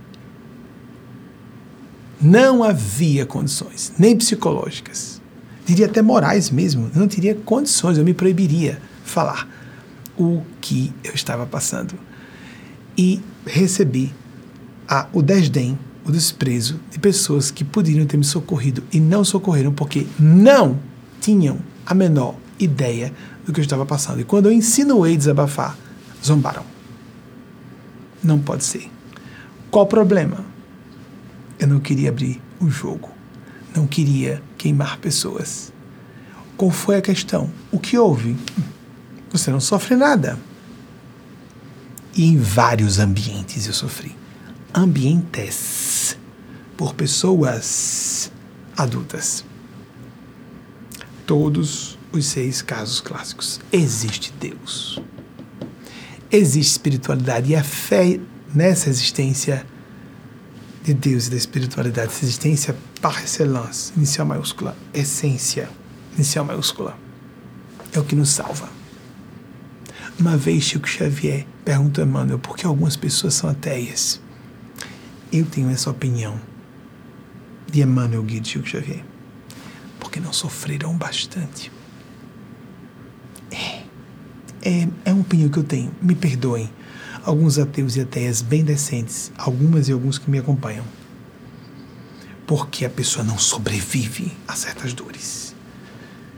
Não havia condições, nem psicológicas. Diria até morais mesmo. não teria condições, eu me proibiria falar o que eu estava passando. E recebi a, o desdém, o desprezo de pessoas que poderiam ter me socorrido e não socorreram porque não tinham a menor ideia do que eu estava passando. E quando eu insinuei desabafar, zombaram. Não pode ser. Qual o problema? Eu não queria abrir o jogo. Não queria queimar pessoas. Qual foi a questão? O que houve? Você não sofre nada. E em vários ambientes eu sofri. Ambientes por pessoas adultas. Todos os seis casos clássicos. Existe Deus. Existe espiritualidade e a fé nessa existência de Deus e da espiritualidade, essa existência par excellence, inicial maiúscula, essência, inicial maiúscula, é o que nos salva. Uma vez Chico Xavier perguntou a Emmanuel por que algumas pessoas são ateias. Eu tenho essa opinião de Emmanuel Guia de Chico Xavier. Porque não sofreram bastante. É, é, é uma opinião que eu tenho. Me perdoem. Alguns ateus e ateias bem decentes, algumas e alguns que me acompanham. Porque a pessoa não sobrevive a certas dores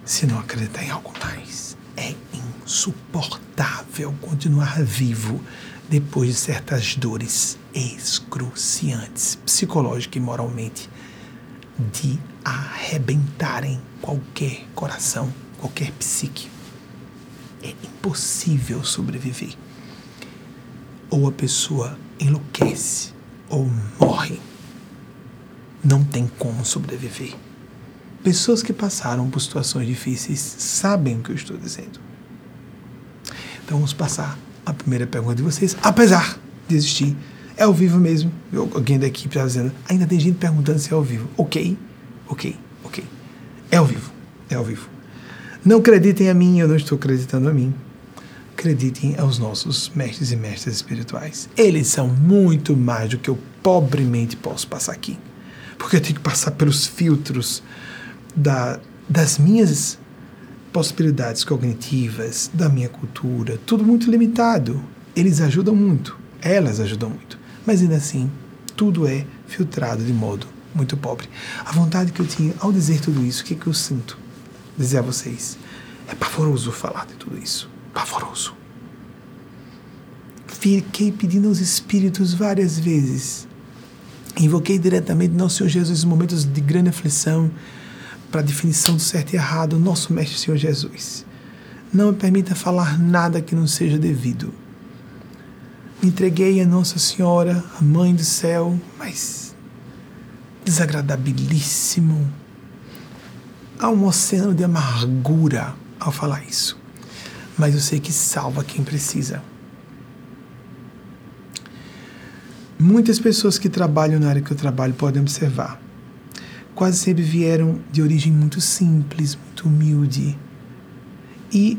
se não acreditar em algo mais. É insuportável continuar vivo depois de certas dores excruciantes, psicológica e moralmente, de arrebentarem qualquer coração, qualquer psique. É impossível sobreviver. Ou a pessoa enlouquece ou morre. Não tem como sobreviver. Pessoas que passaram por situações difíceis sabem o que eu estou dizendo. Então vamos passar a primeira pergunta de vocês. Apesar de existir, é ao vivo mesmo. Alguém da equipe está dizendo, ainda tem gente perguntando se é ao vivo. Ok, ok, ok. É ao vivo, é ao vivo. Não acreditem a mim, eu não estou acreditando a mim. Acreditem aos nossos mestres e mestras espirituais. Eles são muito mais do que eu pobremente posso passar aqui. Porque eu tenho que passar pelos filtros da, das minhas possibilidades cognitivas, da minha cultura, tudo muito limitado. Eles ajudam muito, elas ajudam muito, mas ainda assim, tudo é filtrado de modo muito pobre. A vontade que eu tinha ao dizer tudo isso, o que, é que eu sinto? Dizer a vocês, é pavoroso falar de tudo isso, pavoroso. Fiquei pedindo aos espíritos várias vezes. Invoquei diretamente nosso Senhor Jesus em momentos de grande aflição, para a definição do certo e errado, nosso Mestre Senhor Jesus. Não me permita falar nada que não seja devido. Entreguei a Nossa Senhora, a Mãe do Céu, mas desagradabilíssimo. Há um oceano de amargura ao falar isso. Mas eu sei que salva quem precisa. Muitas pessoas que trabalham na área que eu trabalho podem observar quase sempre vieram de origem muito simples, muito humilde. E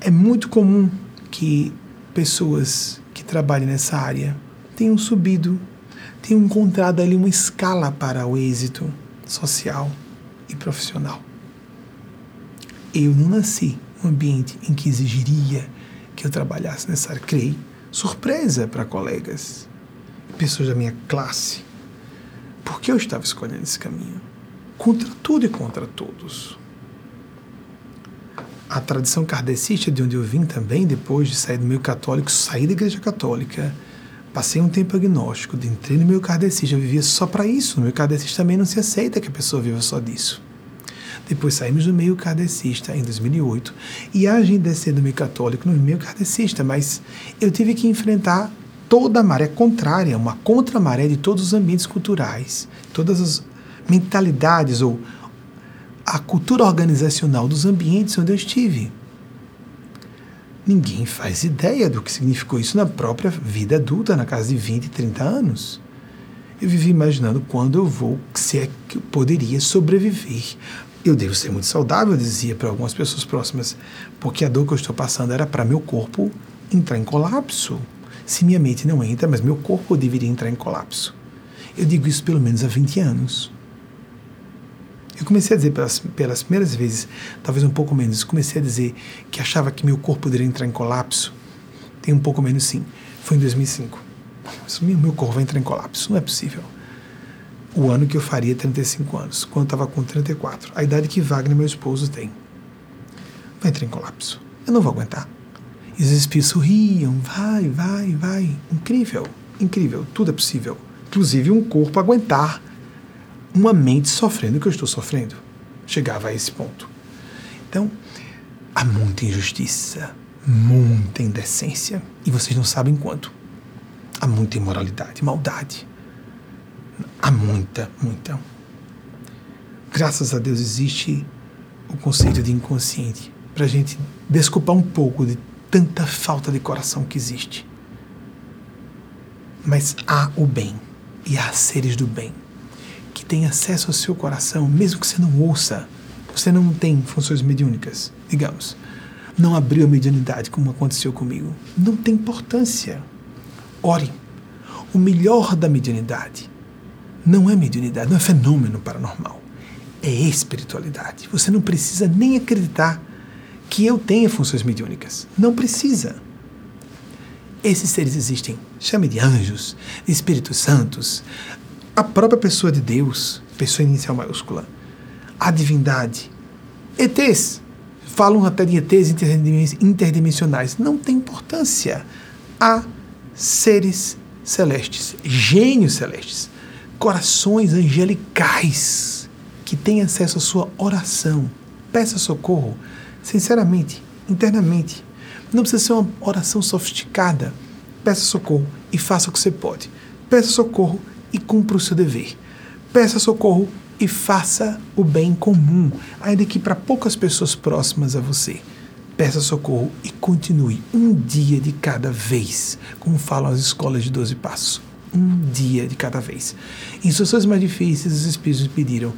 é muito comum que pessoas que trabalha nessa área tenham subido, tenham encontrado ali uma escala para o êxito social e profissional. Eu não nasci num ambiente em que exigiria que eu trabalhasse nessa área. Criei surpresa para colegas, pessoas da minha classe, porque eu estava escolhendo esse caminho, contra tudo e contra todos. A tradição kardecista, de onde eu vim também, depois de sair do meio católico, sair da igreja católica, passei um tempo agnóstico, entrei no meio kardecista, eu vivia só para isso. No meio kardecista também não se aceita que a pessoa viva só disso. Depois saímos do meio kardecista em 2008 e agem descer do meio católico no meio kardecista, mas eu tive que enfrentar toda a maré contrária, uma contramaré de todos os ambientes culturais, todas as mentalidades ou a cultura organizacional dos ambientes onde eu estive. Ninguém faz ideia do que significou isso na própria vida adulta, na casa de 20, 30 anos. Eu vivi imaginando quando eu vou, se é que eu poderia sobreviver. Eu devo ser muito saudável, dizia para algumas pessoas próximas, porque a dor que eu estou passando era para meu corpo entrar em colapso. Se minha mente não entra, mas meu corpo deveria entrar em colapso. Eu digo isso pelo menos há 20 anos. Eu comecei a dizer pelas, pelas primeiras vezes, talvez um pouco menos, comecei a dizer que achava que meu corpo poderia entrar em colapso. Tem um pouco menos sim. Foi em 2005. Meu corpo vai entrar em colapso. Não é possível. O ano que eu faria 35 anos, quando eu estava com 34. A idade que Wagner, meu esposo, tem. Vai entrar em colapso. Eu não vou aguentar. E os espíritos sorriam, vai, vai, vai. Incrível, incrível, tudo é possível. Inclusive um corpo aguentar uma mente sofrendo o que eu estou sofrendo. Chegava a esse ponto. Então, há muita injustiça, muita indecência, e vocês não sabem quanto. Há muita imoralidade, maldade. Há muita, muita. Graças a Deus existe o conceito de inconsciente para a gente desculpar um pouco de tanta falta de coração que existe. Mas há o bem e há seres do bem têm acesso ao seu coração, mesmo que você não ouça. Você não tem funções mediúnicas, digamos. Não abriu a mediunidade como aconteceu comigo. Não tem importância. Ore. O melhor da mediunidade não é mediunidade, não é fenômeno paranormal. É espiritualidade. Você não precisa nem acreditar que eu tenha funções mediúnicas. Não precisa. Esses seres existem. Chame de anjos, de espíritos santos, a própria pessoa de Deus, pessoa inicial maiúscula, a divindade. ETs. Falam até de ETs interdimensionais. Não tem importância. Há seres celestes, gênios celestes, corações angelicais que têm acesso à sua oração. Peça socorro sinceramente, internamente. Não precisa ser uma oração sofisticada. Peça socorro e faça o que você pode. Peça socorro e cumpra o seu dever. Peça socorro e faça o bem comum, ainda que para poucas pessoas próximas a você. Peça socorro e continue um dia de cada vez, como falam as escolas de 12 passos. Um dia de cada vez. Em situações mais difíceis, os espíritos pediram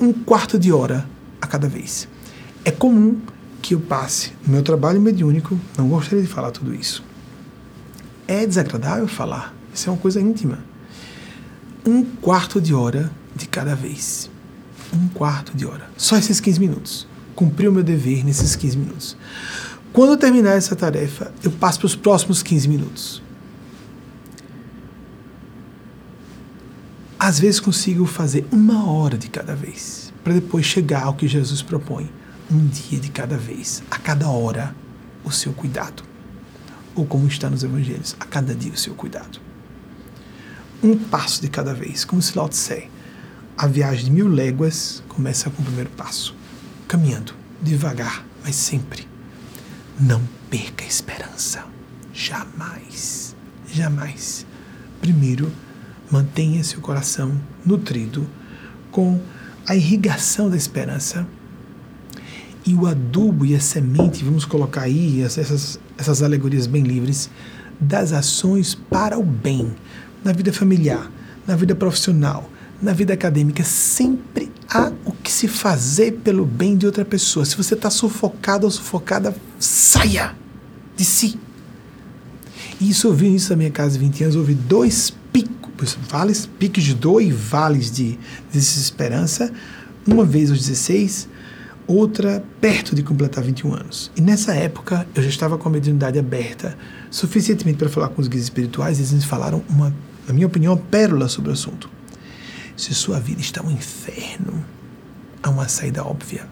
um quarto de hora a cada vez. É comum que eu passe no meu trabalho mediúnico, não gostaria de falar tudo isso. É desagradável falar, isso é uma coisa íntima. Um quarto de hora de cada vez. Um quarto de hora. Só esses 15 minutos. Cumpri o meu dever nesses 15 minutos. Quando eu terminar essa tarefa, eu passo para os próximos 15 minutos. Às vezes consigo fazer uma hora de cada vez, para depois chegar ao que Jesus propõe um dia de cada vez, a cada hora, o seu cuidado. Ou como está nos evangelhos, a cada dia o seu cuidado. Um passo de cada vez, como se Lao Tse. A viagem de mil léguas começa com o primeiro passo, caminhando, devagar, mas sempre. Não perca a esperança. Jamais, jamais. Primeiro, mantenha seu coração nutrido com a irrigação da esperança e o adubo e a semente, vamos colocar aí essas, essas alegorias bem livres, das ações para o bem, na vida familiar, na vida profissional, na vida acadêmica, sempre há o que se fazer pelo bem de outra pessoa. Se você está sufocado ou sufocada, saia de si. E isso eu vi nisso da minha casa 20 anos, houve dois picos, vales, picos de dor e vales de desesperança, uma vez aos 16, outra perto de completar 21 anos. E nessa época eu já estava com a mediunidade aberta suficientemente para falar com os guias espirituais, eles me falaram uma, na minha opinião, pérola sobre o assunto. Se sua vida está um inferno, há uma saída óbvia.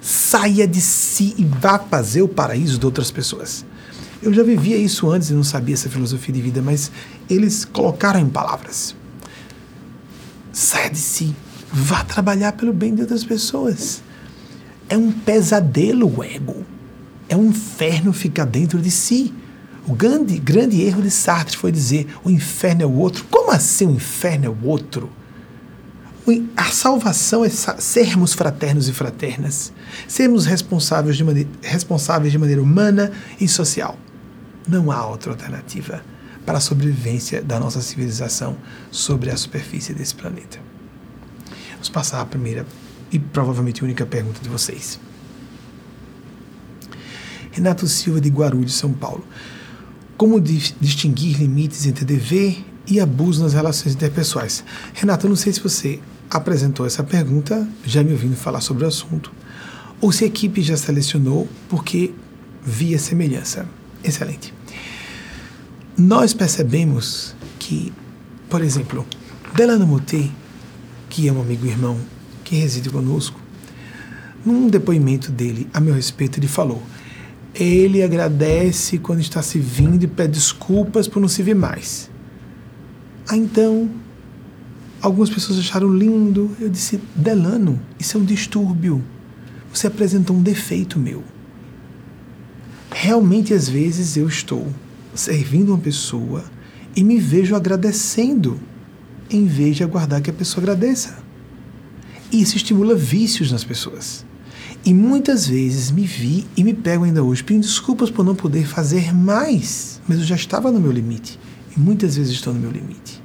Saia de si e vá fazer o paraíso de outras pessoas. Eu já vivia isso antes e não sabia essa filosofia de vida, mas eles colocaram em palavras. Saia de si, vá trabalhar pelo bem de outras pessoas. É um pesadelo o ego. É um inferno ficar dentro de si. O grande, grande erro de Sartre foi dizer o inferno é o outro. Como assim o inferno é o outro? A salvação é sermos fraternos e fraternas, sermos responsáveis de, maneira, responsáveis de maneira humana e social. Não há outra alternativa para a sobrevivência da nossa civilização sobre a superfície desse planeta. Vamos passar a primeira e provavelmente única pergunta de vocês. Renato Silva de Guarulhos, São Paulo. Como distinguir limites entre dever e abuso nas relações interpessoais? Renato, eu não sei se você apresentou essa pergunta, já me ouvindo falar sobre o assunto, ou se a equipe já selecionou porque via semelhança. Excelente. Nós percebemos que, por exemplo, Delano Motê, que é um amigo irmão que reside conosco, num depoimento dele a meu respeito, ele falou: ele agradece quando está se vindo e pede desculpas por não se ver mais. Ah, então Algumas pessoas acharam lindo. Eu disse: Delano, isso é um distúrbio. Você apresentou um defeito meu. Realmente, às vezes, eu estou servindo uma pessoa e me vejo agradecendo, em vez de aguardar que a pessoa agradeça. Isso estimula vícios nas pessoas. E muitas vezes me vi e me pego ainda hoje pedindo desculpas por não poder fazer mais, mas eu já estava no meu limite. E muitas vezes estou no meu limite.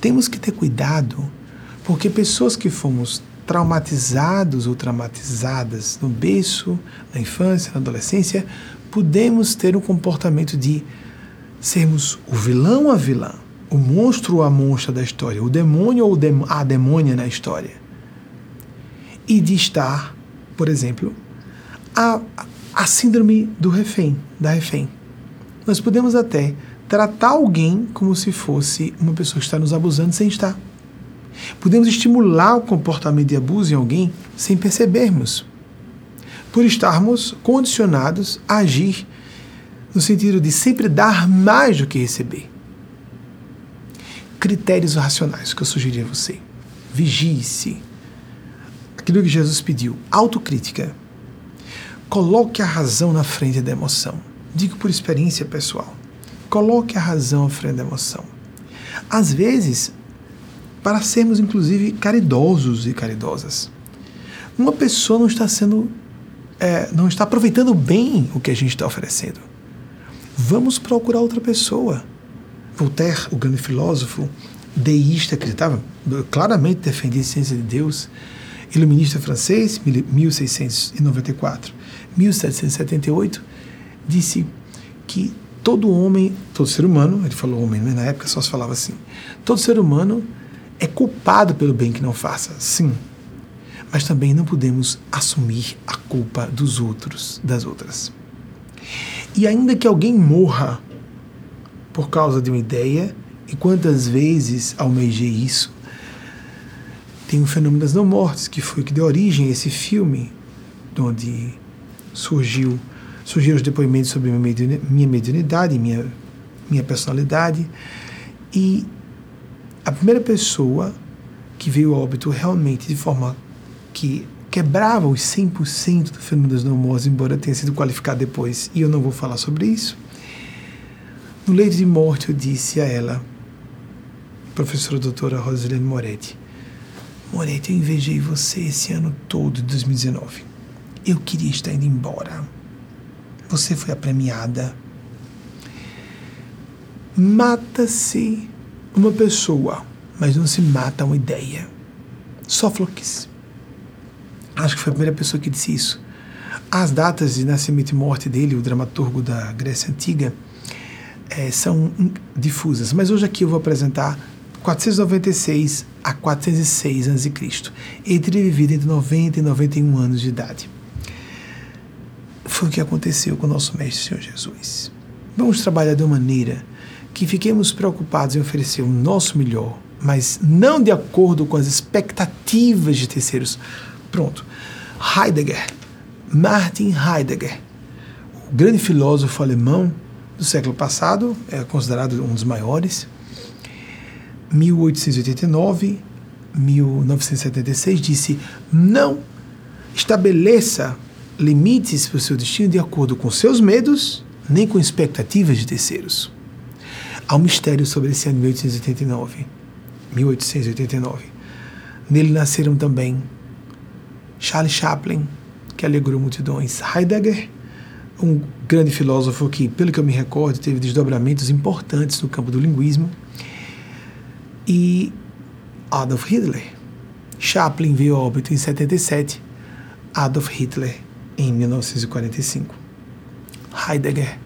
Temos que ter cuidado, porque pessoas que fomos traumatizados ou traumatizadas no berço, na infância, na adolescência, podemos ter um comportamento de sermos o vilão a vilã, o monstro ou a monstra da história, o demônio ou a demônia na história. E de estar, por exemplo, a, a síndrome do refém, da refém. Nós podemos até tratar alguém como se fosse uma pessoa que está nos abusando sem estar. Podemos estimular o comportamento de abuso em alguém sem percebermos, por estarmos condicionados a agir no sentido de sempre dar mais do que receber. Critérios racionais que eu sugeri a você. Vigie-se. Aquilo que Jesus pediu, autocrítica. Coloque a razão na frente da emoção. Digo por experiência pessoal. Coloque a razão à frente da emoção. Às vezes, para sermos inclusive caridosos e caridosas. Uma pessoa não está sendo, é, não está aproveitando bem o que a gente está oferecendo. Vamos procurar outra pessoa. Voltaire, o grande filósofo deísta, acreditava, claramente defendia a ciência de Deus, iluminista francês, 1694, 1778, disse que todo homem, todo ser humano, ele falou homem, mas na época só se falava assim, todo ser humano é culpado pelo bem que não faça, sim. Mas também não podemos assumir a culpa dos outros, das outras. E ainda que alguém morra por causa de uma ideia, e quantas vezes almejei isso, tem o fenômeno das não mortes, que foi o que deu origem a esse filme, onde surgiu surgiram os depoimentos sobre minha mediunidade, minha, minha personalidade. E a primeira pessoa que veio ao óbito realmente de forma que quebrava os 100% do fenômeno das normose, embora tenha sido qualificado depois, e eu não vou falar sobre isso. No leito de morte, eu disse a ela, professora doutora Rosilene Moretti, Moretti, eu invejei você esse ano todo de 2019. Eu queria estar indo embora você foi a premiada. Mata-se uma pessoa, mas não se mata uma ideia. Sófocles. Acho que foi a primeira pessoa que disse isso. As datas de nascimento e morte dele, o dramaturgo da Grécia Antiga, é, são difusas. Mas hoje aqui eu vou apresentar 496 a 406 a.C. Ele teria vivido entre 90 e 91 anos de idade. Foi o que aconteceu com o nosso Mestre Senhor Jesus. Vamos trabalhar de uma maneira que fiquemos preocupados em oferecer o nosso melhor, mas não de acordo com as expectativas de terceiros. Pronto. Heidegger, Martin Heidegger, o grande filósofo alemão do século passado, é considerado um dos maiores, 1889, 1976, disse: não estabeleça limites para o seu destino de acordo com seus medos, nem com expectativas de terceiros. Há um mistério sobre esse ano 1889. 1889. Nele nasceram também Charles Chaplin, que alegrou multidões, Heidegger, um grande filósofo que, pelo que eu me recordo, teve desdobramentos importantes no campo do linguismo, e Adolf Hitler. Chaplin veio a óbito em 77, Adolf Hitler em 1945. Heidegger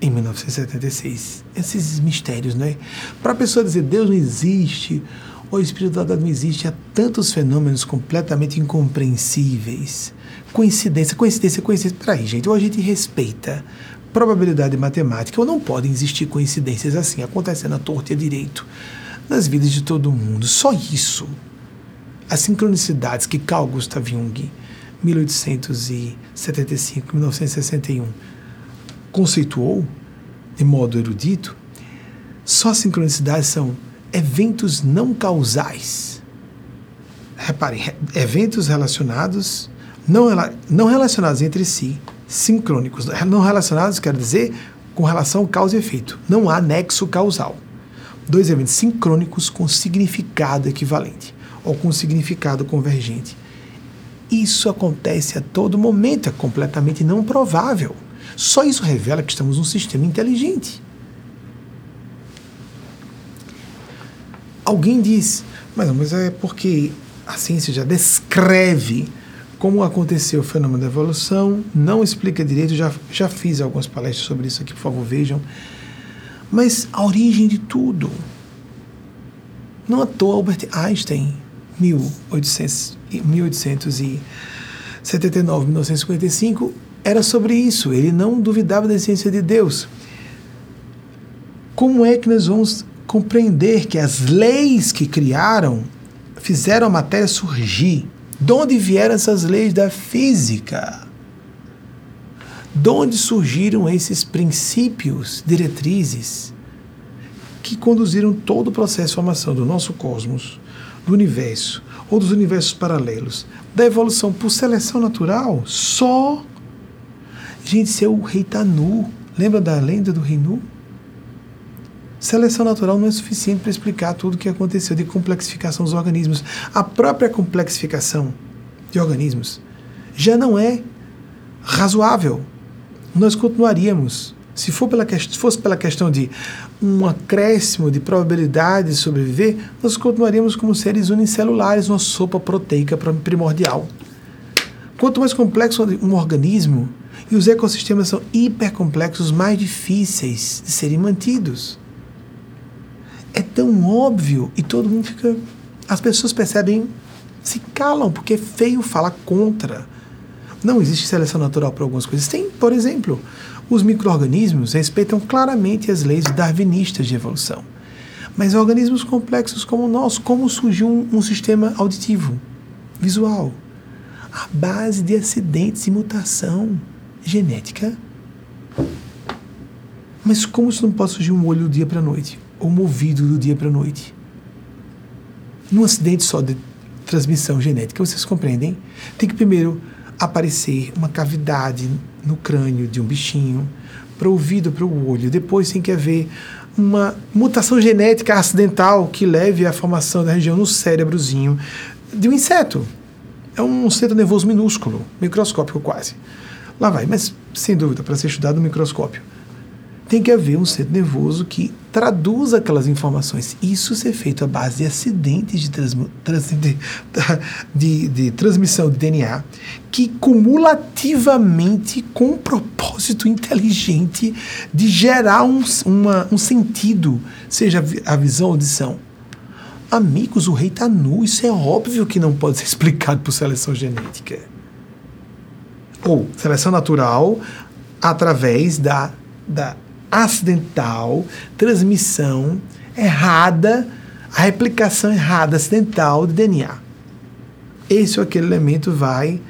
em 1976. Esses mistérios, não é? Para a pessoa dizer Deus não existe, ou espiritualidade não existe, há tantos fenômenos completamente incompreensíveis. Coincidência, coincidência, coincidência. Peraí, gente, ou a gente respeita probabilidade matemática, ou não podem existir coincidências assim, acontecendo à torta e à direito nas vidas de todo mundo. Só isso. As sincronicidades que Carl Gustav Jung, 1875, 1961, conceituou de modo erudito, só sincronicidades são eventos não causais. Reparem, eventos relacionados, não, não relacionados entre si, sincrônicos. Não relacionados quer dizer com relação causa e efeito. Não há nexo causal. Dois eventos sincrônicos com significado equivalente ou com significado convergente. Isso acontece a todo momento, é completamente não provável. Só isso revela que estamos num sistema inteligente. Alguém diz, mas, mas é porque a ciência já descreve como aconteceu o fenômeno da evolução, não explica direito, já, já fiz algumas palestras sobre isso aqui, por favor, vejam. Mas a origem de tudo. Não à toa Albert Einstein, 1800, 1879, 1955, era sobre isso. Ele não duvidava da existência de Deus. Como é que nós vamos compreender que as leis que criaram fizeram a matéria surgir? De onde vieram essas leis da física? De onde surgiram esses princípios, diretrizes que conduziram todo o processo de formação do nosso cosmos, do universo ou dos universos paralelos, da evolução por seleção natural? Só Gente, seu rei está nu. Lembra da lenda do rei nu? Seleção natural não é suficiente para explicar tudo o que aconteceu de complexificação dos organismos. A própria complexificação de organismos já não é razoável. Nós continuaríamos, se, for pela, se fosse pela questão de um acréscimo de probabilidade de sobreviver, nós continuaríamos como seres unicelulares, uma sopa proteica primordial. Quanto mais complexo um organismo, e os ecossistemas são hipercomplexos, mais difíceis de serem mantidos. É tão óbvio e todo mundo fica. As pessoas percebem, se calam, porque é feio falar contra. Não existe seleção natural para algumas coisas. Tem, por exemplo, os micro-organismos respeitam claramente as leis darwinistas de evolução. Mas organismos complexos como o nosso, como surgiu um, um sistema auditivo, visual, à base de acidentes e mutação genética. Mas como isso não pode surgir um olho do dia para a noite? Ou um ouvido do dia para a noite? Num acidente só de transmissão genética, vocês compreendem? Tem que primeiro aparecer uma cavidade no crânio de um bichinho, para o ouvido, para o olho. Depois tem que haver uma mutação genética acidental que leve à formação da região no cérebrozinho de um inseto. É um centro nervoso minúsculo, microscópico quase. Lá vai, mas sem dúvida, para ser estudado no microscópio. Tem que haver um centro nervoso que traduz aquelas informações. Isso ser feito à base de acidentes de, de, de, de transmissão de DNA que cumulativamente, com um propósito inteligente de gerar um, uma, um sentido, seja a visão ou audição. Amigos, o rei está nu, isso é óbvio que não pode ser explicado por seleção genética. Ou seleção natural através da, da acidental, transmissão errada, a replicação errada acidental de DNA. Esse ou aquele elemento vai,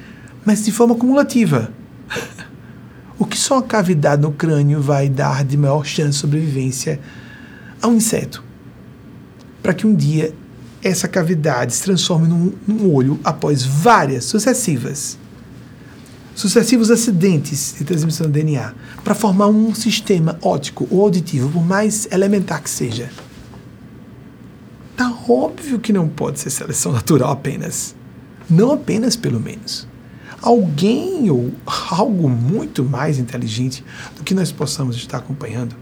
mas de forma cumulativa. O que só a cavidade no crânio vai dar de maior chance de sobrevivência a um inseto? Para que um dia essa cavidade se transforme num, num olho após várias sucessivas sucessivos acidentes de transmissão de DNA para formar um sistema óptico ou auditivo, por mais elementar que seja. Tá óbvio que não pode ser seleção natural apenas. Não apenas, pelo menos. Alguém ou algo muito mais inteligente do que nós possamos estar acompanhando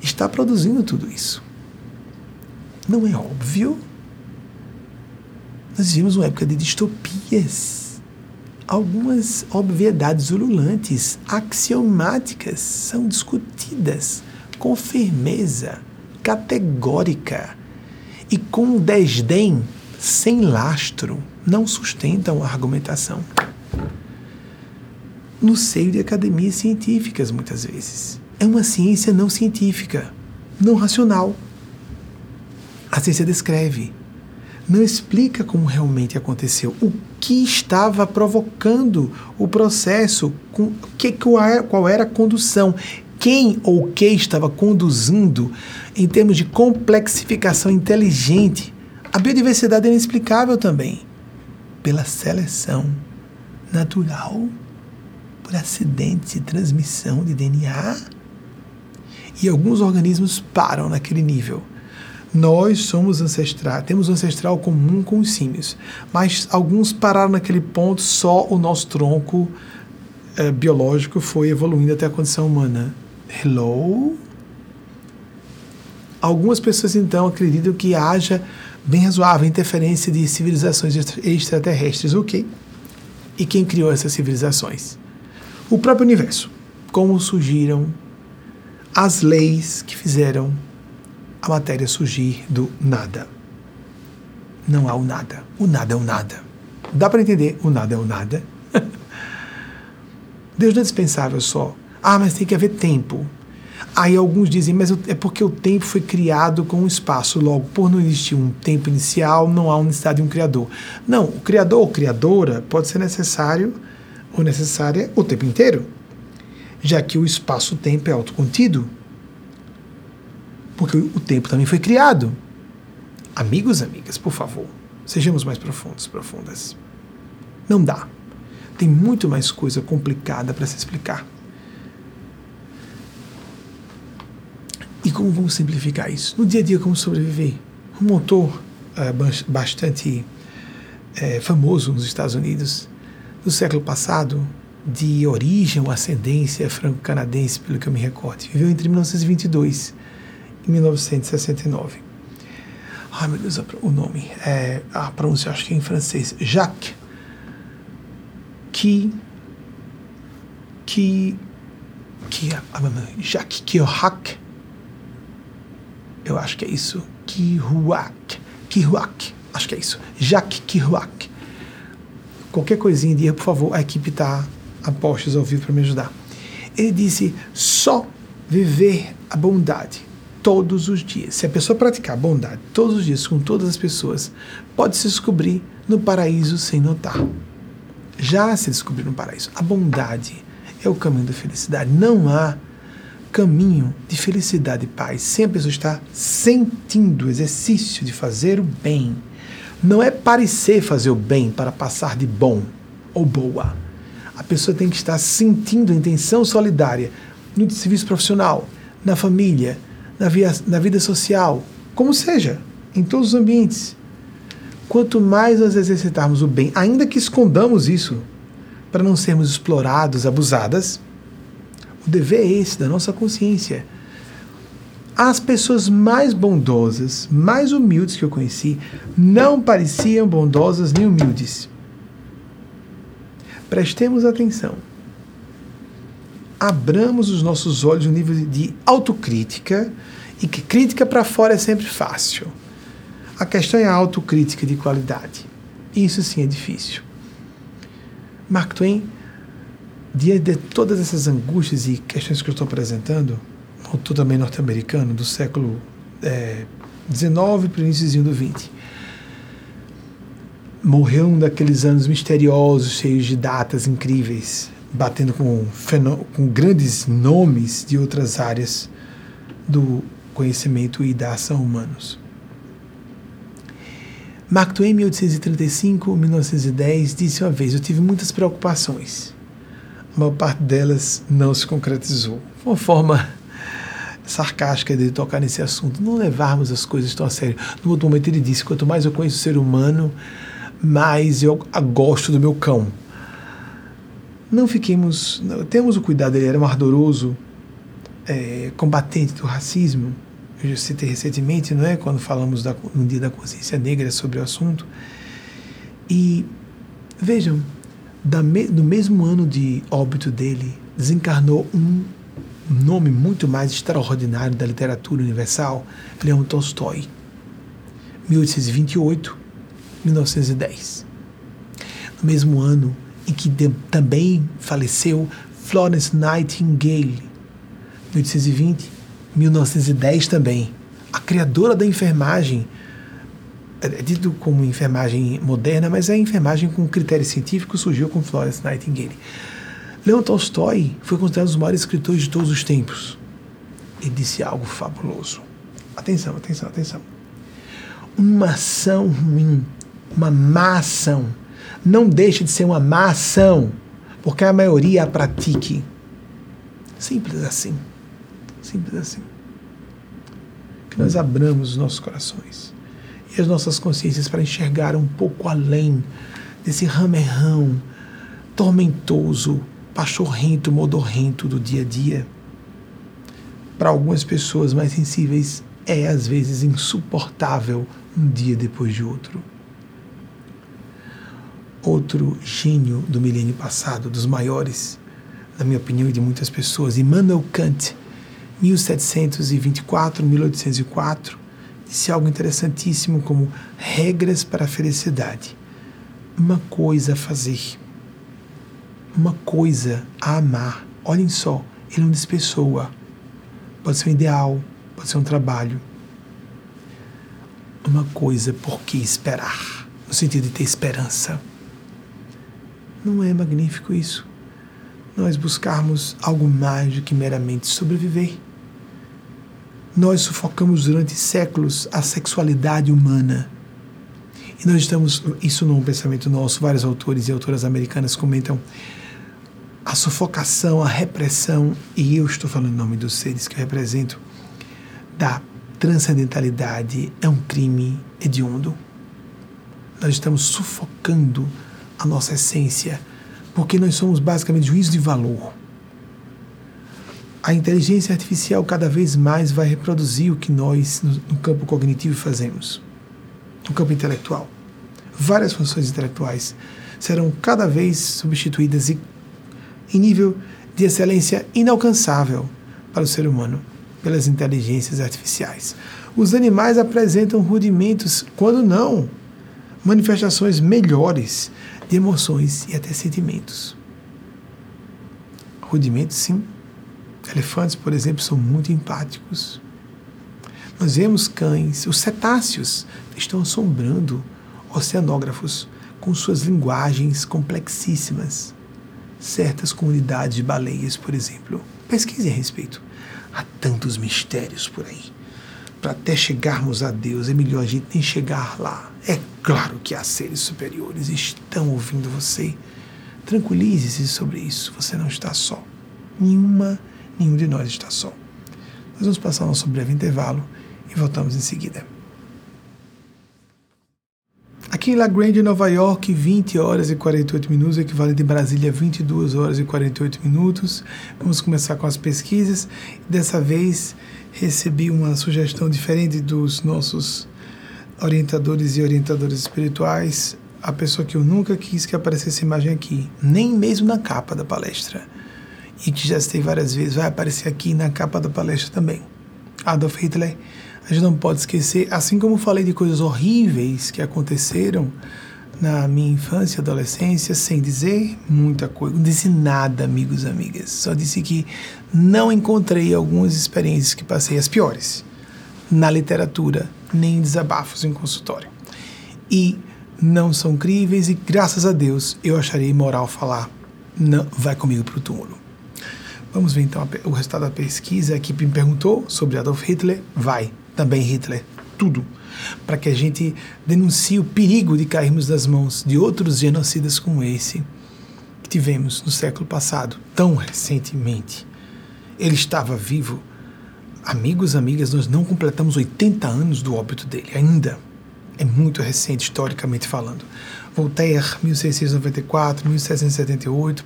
está produzindo tudo isso. Não é óbvio? Nós vivemos uma época de distopias algumas obviedades ululantes, axiomáticas, são discutidas com firmeza, categórica e com desdém, sem lastro, não sustentam a argumentação. No seio de academias científicas, muitas vezes. É uma ciência não científica, não racional. A ciência descreve, não explica como realmente aconteceu, o que estava provocando o processo, com, que, qual era a condução, quem ou que estava conduzindo em termos de complexificação inteligente. A biodiversidade é inexplicável também pela seleção natural, por acidentes de transmissão de DNA. E alguns organismos param naquele nível nós somos ancestrais, temos um ancestral comum com os símios, mas alguns pararam naquele ponto, só o nosso tronco é, biológico foi evoluindo até a condição humana. Hello? Algumas pessoas então acreditam que haja bem razoável interferência de civilizações extraterrestres, ok? E quem criou essas civilizações? O próprio universo. Como surgiram as leis que fizeram a matéria surgir do nada. Não há o nada. O nada é o nada. Dá para entender? O nada é o nada. Deus não é dispensável só. Ah, mas tem que haver tempo. Aí alguns dizem, mas é porque o tempo foi criado com o espaço, logo, por não existir um tempo inicial, não há necessidade de um criador. Não, o criador ou criadora pode ser necessário ou necessária o tempo inteiro, já que o espaço-tempo é autocontido porque o tempo também foi criado. Amigos, amigas, por favor, sejamos mais profundos, profundas. Não dá. Tem muito mais coisa complicada para se explicar. E como vamos simplificar isso? No dia a dia, como sobreviver? Um motor é, bastante é, famoso nos Estados Unidos, do século passado, de origem ou ascendência franco-canadense, pelo que eu me recordo, viveu entre 1922 em 1969. Ai meu Deus, o nome, é, a pronúncia acho que é em francês, Jacques, que, que, que, Jacques Kerouac, eu acho que é isso, Kerouac, Kerouac, acho que é isso, Jacques Kerouac. Qualquer coisinha de erro, por favor, a equipe está a postos ao vivo para me ajudar. Ele disse: só viver a bondade todos os dias. Se a pessoa praticar bondade todos os dias com todas as pessoas, pode se descobrir no paraíso sem notar. Já se descobrir no paraíso. A bondade é o caminho da felicidade. Não há caminho de felicidade e paz sem a pessoa estar sentindo o exercício de fazer o bem. Não é parecer fazer o bem para passar de bom ou boa. A pessoa tem que estar sentindo a intenção solidária no serviço profissional, na família, na, via, na vida social, como seja, em todos os ambientes. Quanto mais nós exercitarmos o bem, ainda que escondamos isso, para não sermos explorados, abusadas, o dever é esse, da nossa consciência. as pessoas mais bondosas, mais humildes que eu conheci, não pareciam bondosas nem humildes. Prestemos atenção. Abramos os nossos olhos no nível de autocrítica e que crítica para fora é sempre fácil. A questão é a autocrítica de qualidade. Isso sim é difícil. Mark Twain, diante de todas essas angústias e questões que eu estou apresentando, autor também norte-americano do século XIX para o início do XX, morreu um daqueles anos misteriosos, cheios de datas incríveis, batendo com, com grandes nomes de outras áreas do conhecimento e da ação humanos. Mark Twain, 1835-1910, disse uma vez: Eu tive muitas preocupações. A maior parte delas não se concretizou. Uma forma sarcástica de tocar nesse assunto, não levarmos as coisas tão a sério. No outro momento ele disse: Quanto mais eu conheço o ser humano, mais eu gosto do meu cão. Não fiquemos. Temos o cuidado, ele era um ardoroso é, combatente do racismo eu já citei recentemente, não é? Quando falamos da, no Dia da Consciência Negra sobre o assunto. E vejam, me, no mesmo ano de óbito dele, desencarnou um nome muito mais extraordinário da literatura universal, Leon Tolstói, 1828, 1910. No mesmo ano em que de, também faleceu Florence Nightingale, 1820, 1910 também. A criadora da enfermagem, é, é dito como enfermagem moderna, mas é a enfermagem com critério científico surgiu com Florence Nightingale. Leon Tolstói foi considerado um dos maiores escritores de todos os tempos. Ele disse algo fabuloso. Atenção, atenção, atenção. Uma ação ruim, uma má ação, não deixa de ser uma má ação, porque a maioria a pratique. Simples assim. Simples assim. Que nós abramos os nossos corações e as nossas consciências para enxergar um pouco além desse ramerrão tormentoso, pachorrento, modorrento do dia a dia. Para algumas pessoas mais sensíveis, é às vezes insuportável um dia depois de outro. Outro gênio do milênio passado, dos maiores, na minha opinião e de muitas pessoas, Immanuel Kant, 1724, 1804, disse algo interessantíssimo como regras para a felicidade. Uma coisa a fazer, uma coisa a amar. Olhem só, ele não diz pessoa. Pode ser um ideal, pode ser um trabalho. Uma coisa por que esperar, no sentido de ter esperança. Não é magnífico isso? Nós buscarmos algo mais do que meramente sobreviver nós sufocamos durante séculos a sexualidade humana. E nós estamos, isso não é um pensamento nosso, vários autores e autoras americanas comentam a sufocação, a repressão, e eu estou falando em nome dos seres que eu represento, da transcendentalidade é um crime hediondo. Nós estamos sufocando a nossa essência, porque nós somos basicamente juízo de valor a inteligência artificial cada vez mais vai reproduzir o que nós, no, campo cognitivo, fazemos, no campo intelectual. Várias funções intelectuais serão cada vez substituídas e, em nível de excelência inalcançável para o ser humano pelas inteligências artificiais. Os animais apresentam rudimentos, quando não, manifestações melhores de emoções e até sentimentos. Rudimentos, sim, Elefantes, por exemplo, são muito empáticos. Nós vemos cães, os cetáceos estão assombrando oceanógrafos com suas linguagens complexíssimas. Certas comunidades de baleias, por exemplo. Pesquise a respeito. Há tantos mistérios por aí. Para até chegarmos a Deus, é melhor a gente nem chegar lá. É claro que há seres superiores, estão ouvindo você. Tranquilize-se sobre isso, você não está só. Nenhuma nenhum de nós está só. Nós vamos passar nosso breve intervalo e voltamos em seguida. Aqui em La Grande, Nova York, 20 horas e 48 minutos, equivalente em Brasília, 22 horas e 48 minutos. Vamos começar com as pesquisas. Dessa vez recebi uma sugestão diferente dos nossos orientadores e orientadoras espirituais. A pessoa que eu nunca quis que aparecesse imagem aqui, nem mesmo na capa da palestra, e que já citei várias vezes, vai aparecer aqui na capa da palestra também. Adolf Hitler, a gente não pode esquecer, assim como falei de coisas horríveis que aconteceram na minha infância e adolescência sem dizer muita coisa. Não disse nada, amigos e amigas. Só disse que não encontrei algumas experiências que passei as piores na literatura, nem desabafos em consultório. E não são críveis e graças a Deus eu acharei moral falar. Não, vai comigo para o túmulo. Vamos ver então o resultado da pesquisa. A equipe me perguntou sobre Adolf Hitler. Vai, também Hitler. Tudo para que a gente denuncie o perigo de cairmos nas mãos de outros genocidas como esse que tivemos no século passado, tão recentemente. Ele estava vivo. Amigos, amigas, nós não completamos 80 anos do óbito dele ainda. É muito recente, historicamente falando. Voltaire, 1694, 1778,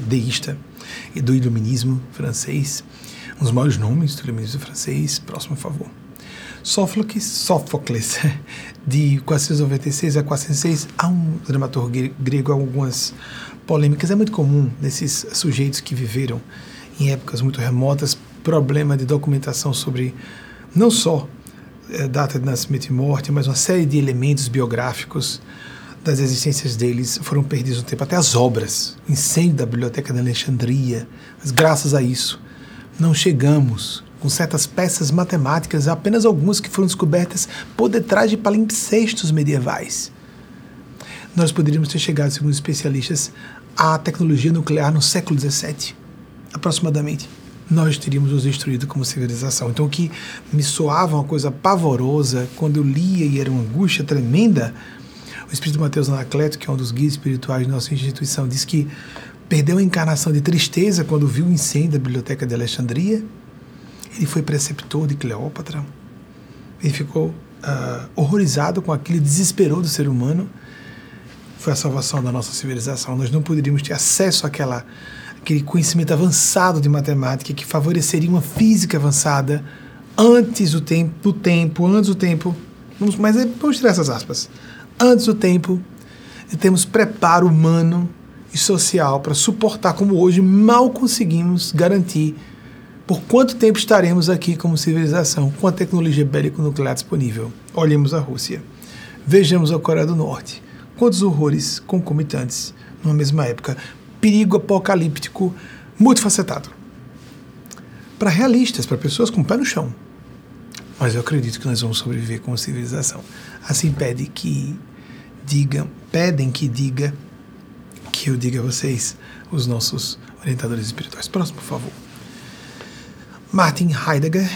deísta e do iluminismo francês, um dos maiores nomes do iluminismo francês. Próximo, favor. Sófocles, Sófocles de 496 a 406, há um dramaturgo grego, algumas polêmicas. É muito comum nesses sujeitos que viveram em épocas muito remotas problema de documentação sobre não só é, data de nascimento e morte, mas uma série de elementos biográficos das existências deles foram perdidos no tempo, até as obras, incêndio da biblioteca de Alexandria. Mas graças a isso, não chegamos com certas peças matemáticas, apenas algumas que foram descobertas por detrás de palimpsestos medievais. Nós poderíamos ter chegado, segundo especialistas, à tecnologia nuclear no século XVII, aproximadamente. Nós teríamos nos destruído como civilização. Então, o que me soava uma coisa pavorosa quando eu lia e era uma angústia tremenda, o Espírito Mateus Anacleto, que é um dos guias espirituais da nossa instituição, diz que perdeu a encarnação de tristeza quando viu o incêndio da Biblioteca de Alexandria ele foi preceptor de Cleópatra. Ele ficou uh, horrorizado com aquilo, desesperou do ser humano. Foi a salvação da nossa civilização. Nós não poderíamos ter acesso àquela, àquele conhecimento avançado de matemática que favoreceria uma física avançada antes do tempo, do tempo, antes do tempo. Vamos, mas vamos tirar essas aspas. Antes do tempo, e temos preparo humano e social para suportar como hoje mal conseguimos garantir por quanto tempo estaremos aqui como civilização com a tecnologia bélico-nuclear disponível? Olhemos a Rússia. Vejamos a Coreia do Norte. Quantos horrores concomitantes numa mesma época? Perigo apocalíptico multifacetado. Para realistas, para pessoas com o pé no chão. Mas eu acredito que nós vamos sobreviver como civilização. Assim pede que digam, pedem que diga que eu diga a vocês, os nossos orientadores espirituais. Próximo, por favor. Martin Heidegger,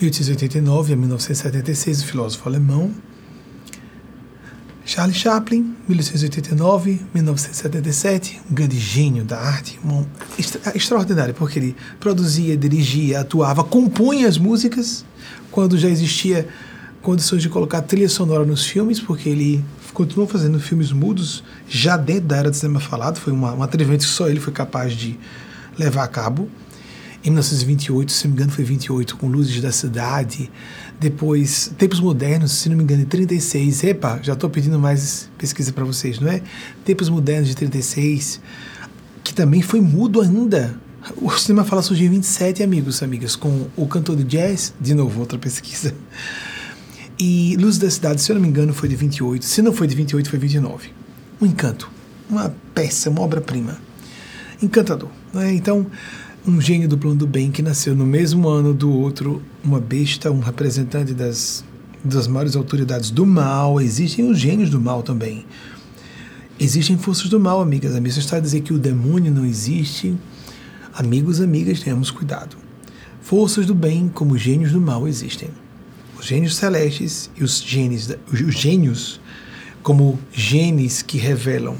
1889 a 1976, o filósofo alemão. Charles Chaplin, 1889-1977, um grande gênio da arte, um, extra, extraordinário, porque ele produzia, dirigia, atuava, compunha as músicas quando já existia condições de colocar trilha sonora nos filmes, porque ele continuou fazendo filmes mudos já dentro da era do cinema falado, foi uma, um atrevimento que só ele foi capaz de levar a cabo em 1928, se não me engano foi 28, com Luzes da Cidade. Depois, Tempos Modernos, se não me engano, em 36. Epa, já estou pedindo mais pesquisa para vocês, não é? Tempos Modernos de 36, que também foi mudo ainda. O cinema fala surgiu em 27, amigos amigas, com o cantor de jazz, de novo, outra pesquisa. E Luzes da Cidade, se eu não me engano, foi de 28. Se não foi de 28, foi 29. Um encanto, uma peça, uma obra-prima. Encantador. Né? Então, um gênio do plano do bem que nasceu no mesmo ano do outro, uma besta, um representante das, das maiores autoridades do mal. Existem os gênios do mal também. Existem forças do mal, amigas. A missa está a dizer que o demônio não existe. Amigos, amigas, tenhamos cuidado. Forças do bem, como gênios do mal, existem. Os gênios celestes e os gênios, os gênios como genes que revelam,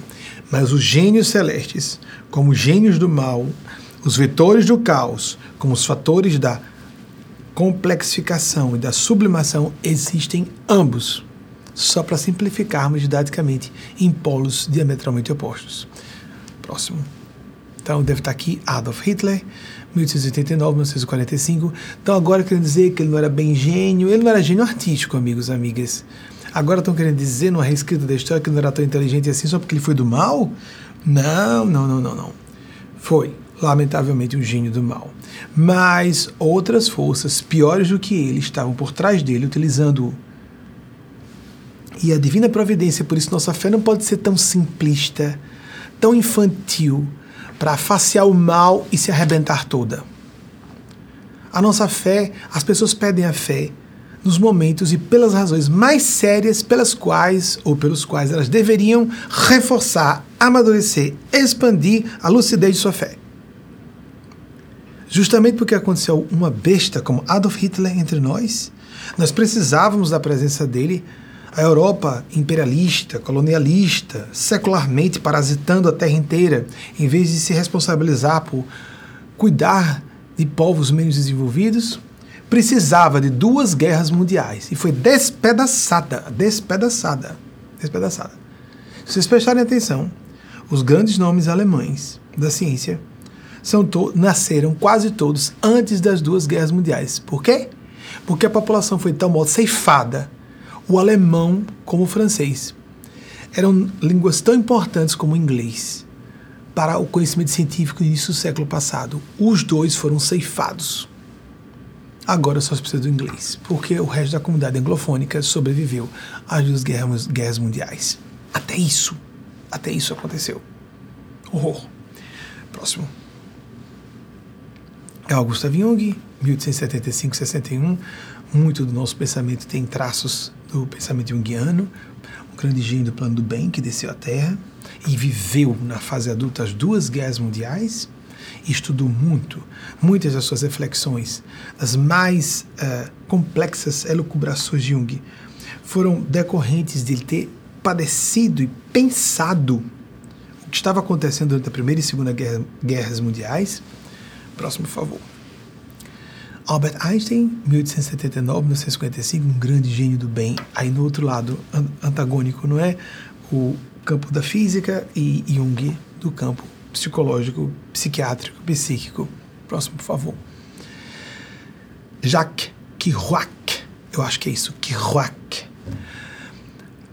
mas os gênios celestes, como gênios do mal, os vetores do caos, como os fatores da complexificação e da sublimação, existem ambos, só para simplificarmos didaticamente, em polos diametralmente opostos. Próximo. Então deve estar aqui Adolf Hitler, 1889, 1945. Então agora querendo dizer que ele não era bem gênio, ele não era gênio artístico, amigos, amigas. Agora estão querendo dizer numa reescrita da história que ele não era tão inteligente assim só porque ele foi do mal? Não, não, não, não, não. Foi, lamentavelmente, um gênio do mal. Mas outras forças piores do que ele estavam por trás dele, utilizando-o. E a divina providência, por isso nossa fé não pode ser tão simplista, tão infantil, para facear o mal e se arrebentar toda. A nossa fé, as pessoas pedem a fé nos momentos e pelas razões mais sérias pelas quais ou pelos quais elas deveriam reforçar, amadurecer, expandir a lucidez de sua fé. Justamente porque aconteceu uma besta como Adolf Hitler entre nós, nós precisávamos da presença dele. A Europa imperialista, colonialista, secularmente parasitando a terra inteira, em vez de se responsabilizar por cuidar de povos menos desenvolvidos, precisava de duas guerras mundiais e foi despedaçada, despedaçada, despedaçada. Se vocês prestarem atenção, os grandes nomes alemães da ciência são nasceram quase todos antes das duas guerras mundiais. Por quê? Porque a população foi de tal modo ceifada, o alemão como o francês. Eram línguas tão importantes como o inglês para o conhecimento científico no início do século passado. Os dois foram ceifados. Agora só se precisa do inglês, porque o resto da comunidade anglofônica sobreviveu às duas guerras, guerras mundiais. Até isso, até isso aconteceu. Horror. Próximo. É Augusto Jung, 1875-61. Muito do nosso pensamento tem traços do pensamento junguiano, um grande gênio do plano do bem que desceu à Terra e viveu na fase adulta as duas guerras mundiais e estudou muito, muitas das suas reflexões, das mais uh, complexas elucubrações de Jung, foram decorrentes de ele ter padecido e pensado o que estava acontecendo durante a Primeira e Segunda Guerra, Guerras Mundiais. Próximo, por favor. Albert Einstein, 1879-1955, um grande gênio do bem. Aí no outro lado, antagônico, não é? O campo da física e Jung do campo psicológico, psiquiátrico, psíquico. Próximo, por favor. Jacques Kerouac. Eu acho que é isso, Kerouac.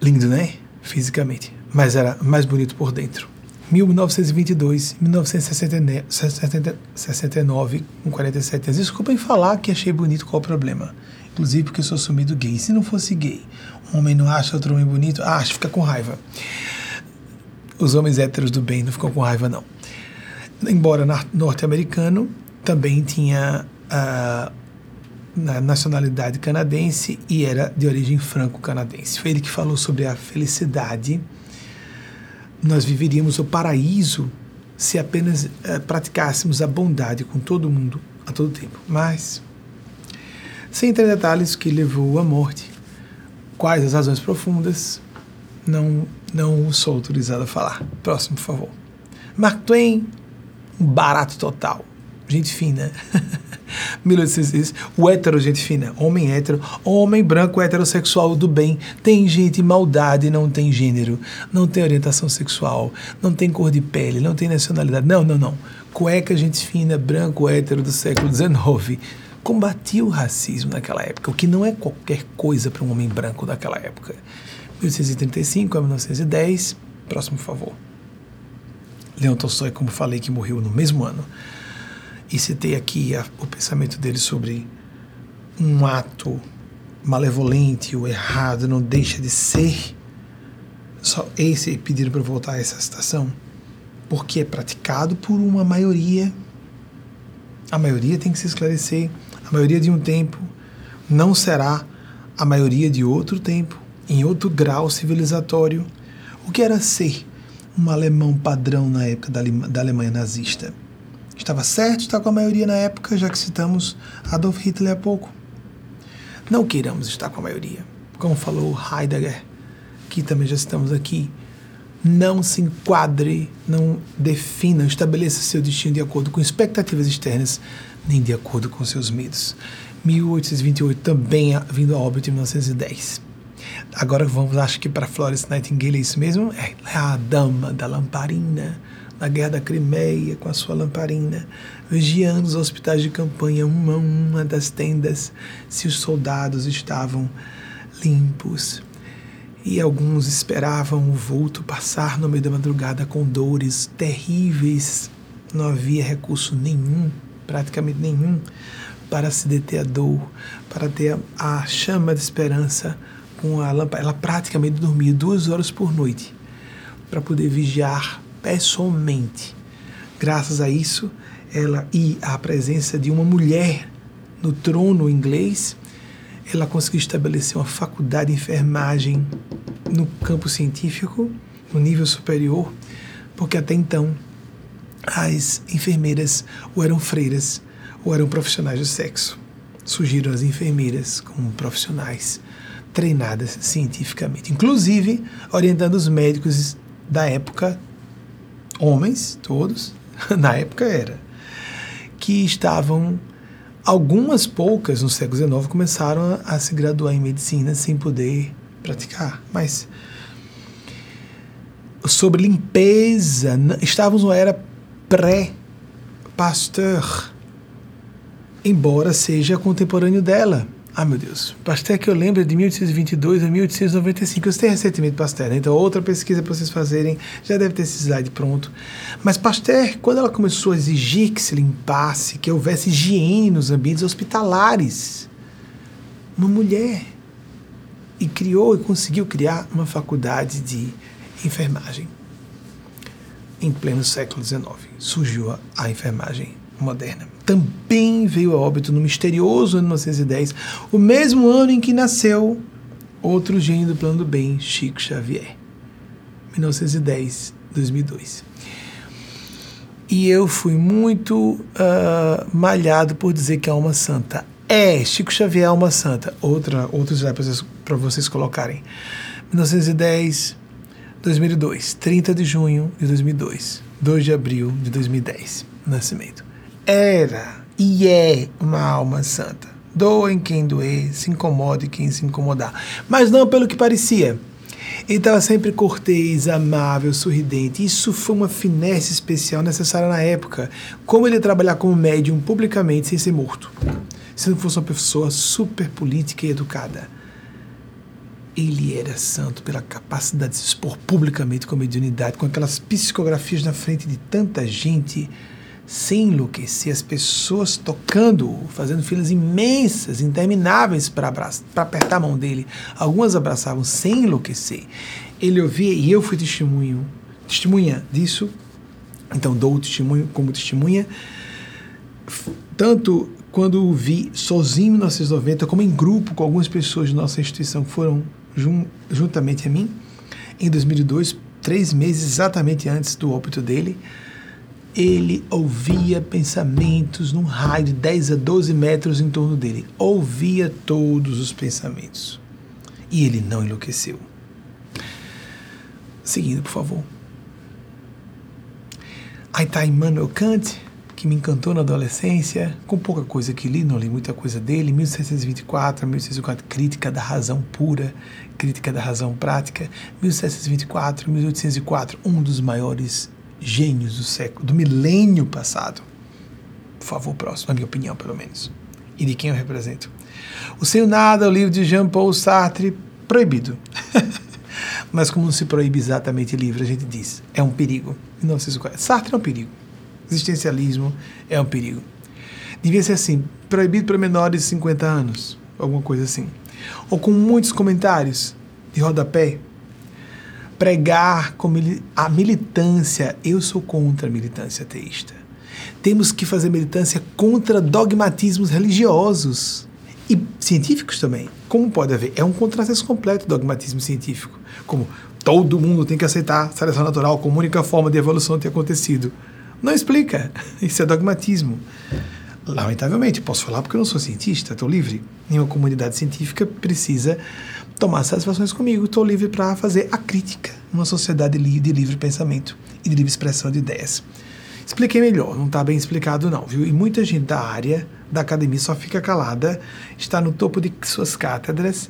Lindo, né? Fisicamente. Mas era mais bonito por dentro. 1922, 1969, com 47 anos. Desculpem falar que achei bonito, qual o problema? Inclusive porque eu sou sumido gay. Se não fosse gay, um homem não acha outro homem bonito? Ah, acha, fica com raiva. Os homens héteros do bem não ficam com raiva, não. Embora norte-americano, também tinha a nacionalidade canadense e era de origem franco-canadense. Foi ele que falou sobre a felicidade nós viveríamos o paraíso se apenas uh, praticássemos a bondade com todo mundo a todo tempo. Mas, sem entrar em detalhes que levou à morte, quais as razões profundas, não, não sou autorizado a falar. Próximo, por favor. Mark Twain, um barato total. Gente fina. 1806, o hétero, gente fina, homem hétero, homem branco heterossexual do bem. Tem gente maldade, não tem gênero, não tem orientação sexual, não tem cor de pele, não tem nacionalidade. Não, não, não. Cueca, gente fina, branco hétero do século XIX. Combatia o racismo naquela época, o que não é qualquer coisa para um homem branco daquela época. 1835 a 1910. Próximo, favor. Leon Tolstói, como falei, que morreu no mesmo ano e citei aqui a, o pensamento dele sobre um ato malevolente ou errado não deixa de ser. Só esse pediram para voltar a essa citação, porque é praticado por uma maioria. A maioria tem que se esclarecer. A maioria de um tempo não será a maioria de outro tempo, em outro grau civilizatório. O que era ser um alemão padrão na época da, da Alemanha nazista? Estava certo estar com a maioria na época, já que citamos Adolf Hitler há pouco. Não queiramos estar com a maioria. Como falou Heidegger, que também já citamos aqui, não se enquadre, não defina, estabeleça seu destino de acordo com expectativas externas, nem de acordo com seus medos. 1828 também vindo a óbito em 1910. Agora vamos, acho que para Florence Nightingale é isso mesmo? É, é a dama da lamparina na Guerra da Crimeia com a sua lamparina, vigiando os hospitais de campanha, uma a uma das tendas, se os soldados estavam limpos. E alguns esperavam o vulto passar no meio da madrugada com dores terríveis. Não havia recurso nenhum, praticamente nenhum, para se deter a dor, para ter a, chama de esperança com a lâmpada. Ela praticamente dormia duas horas por noite para poder vigiar pessoalmente. Graças a isso, ela e a presença de uma mulher no trono inglês, ela conseguiu estabelecer uma faculdade de enfermagem no campo científico, no nível superior, porque até então as enfermeiras ou eram freiras ou eram profissionais do sexo. Surgiram as enfermeiras como profissionais treinadas cientificamente, inclusive orientando os médicos da época, homens todos, na época era, que estavam, algumas poucas no século XIX começaram a, a se graduar em medicina sem poder praticar, mas sobre limpeza, estávamos numa era pré-Pasteur, embora seja contemporâneo dela. Ah, meu Deus. Pasteur que eu lembro é de 1822 a 1895. Eu citei recentemente Pasteur, né? então outra pesquisa para vocês fazerem já deve ter esse slide pronto. Mas Pasteur, quando ela começou a exigir que se limpasse, que houvesse higiene nos ambientes hospitalares, uma mulher, e criou e conseguiu criar uma faculdade de enfermagem. Em pleno século XIX surgiu a, a enfermagem moderna. Também veio a óbito no misterioso ano 1910, o mesmo ano em que nasceu outro gênio do plano do bem, Chico Xavier. 1910, 2002. E eu fui muito uh, malhado por dizer que é uma santa. É, Chico Xavier é uma santa. Outra, outro slide para vocês, vocês colocarem. 1910, 2002, 30 de junho de 2002, 2 de abril de 2010, nascimento era e é uma alma santa. Doa em quem doer, se incomode quem se incomodar. Mas não pelo que parecia. Ele estava sempre cortês, amável, sorridente. Isso foi uma finesse especial necessária na época. Como ele ia trabalhar como médium publicamente sem ser morto. Se não fosse uma pessoa super política e educada. Ele era santo pela capacidade de se expor publicamente com mediunidade, com aquelas psicografias na frente de tanta gente sem enlouquecer, as pessoas tocando, fazendo filas imensas, intermináveis para apertar a mão dele. Algumas abraçavam sem enlouquecer. Ele ouvia e eu fui testemunho, testemunha disso. Então dou o testemunho como testemunha. Tanto quando o vi sozinho em 1990, como em grupo com algumas pessoas de nossa instituição que foram jun juntamente a mim, em 2002, três meses exatamente antes do óbito dele ele ouvia pensamentos num raio de 10 a 12 metros em torno dele. Ouvia todos os pensamentos. E ele não enlouqueceu. Seguindo, por favor. Aí está Immanuel Kant, que me encantou na adolescência, com pouca coisa que li, não li muita coisa dele, 1724 a 1804, Crítica da Razão Pura, Crítica da Razão Prática, 1724 a 1804, um dos maiores gênios do século, do milênio passado. Por favor, próximo, na minha opinião, pelo menos. E de quem eu represento. O Sem Nada, o livro de Jean-Paul Sartre, proibido. Mas como não se proíbe exatamente livro, a gente diz, é um perigo. Não sei se Sartre é um perigo. Existencialismo é um perigo. Devia ser assim, proibido para menores de 50 anos, alguma coisa assim. Ou com muitos comentários de rodapé, pregar a militância. Eu sou contra a militância ateísta. Temos que fazer militância contra dogmatismos religiosos e científicos também. Como pode haver? É um contrassenso completo dogmatismo científico. Como todo mundo tem que aceitar a seleção natural como única forma de evolução ter acontecido. Não explica. Isso é dogmatismo. Lamentavelmente, posso falar porque eu não sou cientista, estou livre. Nenhuma comunidade científica precisa tomar satisfações comigo. Estou livre para fazer a crítica numa sociedade de livre pensamento e de livre expressão de ideias. Expliquei melhor, não está bem explicado não, viu? E muita gente da área da academia só fica calada, está no topo de suas cátedras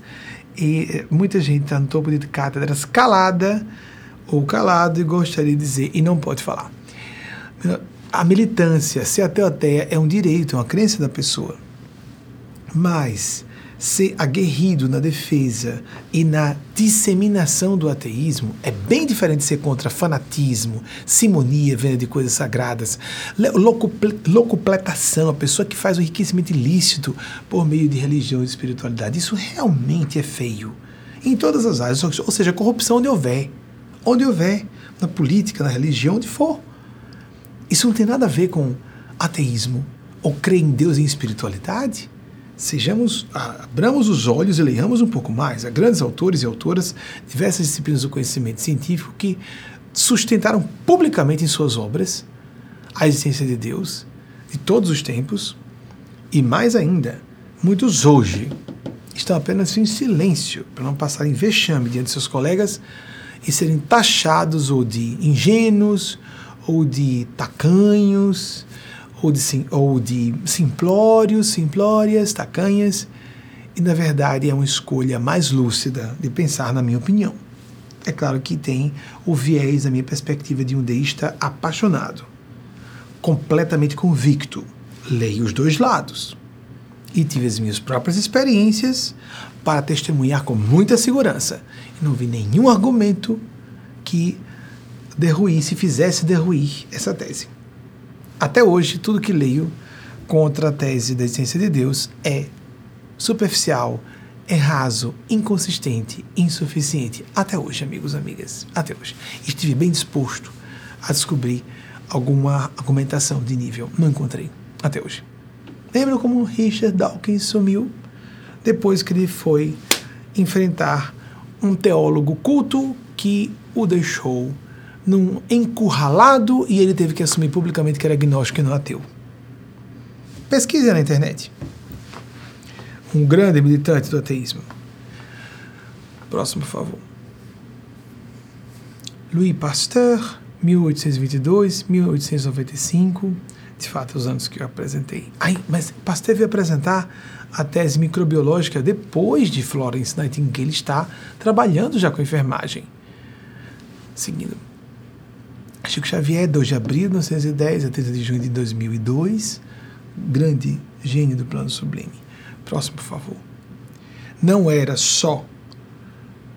e eh, muita gente está no topo de cátedras calada ou calado e gostaria de dizer e não pode falar. A militância, ser ateia, é um direito, é uma crença da pessoa. Mas ser aguerrido na defesa e na disseminação do ateísmo é bem diferente de ser contra fanatismo, simonia, venda de coisas sagradas, locupletação, a pessoa que faz o enriquecimento ilícito por meio de religião e espiritualidade. Isso realmente é feio. Em todas as áreas, ou seja, corrupção onde houver. Onde houver, na política, na religião, onde for. Isso não tem nada a ver com ateísmo ou crer em Deus e em espiritualidade sejamos, abramos os olhos e leiamos um pouco mais. Há grandes autores e autoras, diversas disciplinas do conhecimento científico que sustentaram publicamente em suas obras a existência de Deus de todos os tempos e mais ainda, muitos hoje estão apenas em silêncio para não passarem vexame diante de seus colegas e serem taxados ou de ingênuos ou de tacanhos ou de, ou de simplórios, simplórias, tacanhas, e na verdade é uma escolha mais lúcida de pensar, na minha opinião. É claro que tem o viés, a minha perspectiva de um deísta apaixonado, completamente convicto. Leio os dois lados. E tive as minhas próprias experiências para testemunhar com muita segurança. E não vi nenhum argumento que derruísse, fizesse derruir essa tese. Até hoje, tudo que leio contra a tese da existência de Deus é superficial, é raso, inconsistente, insuficiente. Até hoje, amigos, amigas, até hoje. Estive bem disposto a descobrir alguma argumentação de nível. Não encontrei, até hoje. Lembra como Richard Dawkins sumiu depois que ele foi enfrentar um teólogo culto que o deixou num encurralado e ele teve que assumir publicamente que era agnóstico e não ateu. Pesquise na internet. Um grande militante do ateísmo. Próximo, por favor. Louis Pasteur, 1822, 1895. De fato, os anos que eu apresentei. Ai, mas Pasteur veio apresentar a tese microbiológica depois de Florence Nightingale está trabalhando já com enfermagem. Seguindo. Chico Xavier, 2 de abril de 1910 a 30 de junho de 2002, grande gênio do plano sublime. Próximo, por favor. Não era só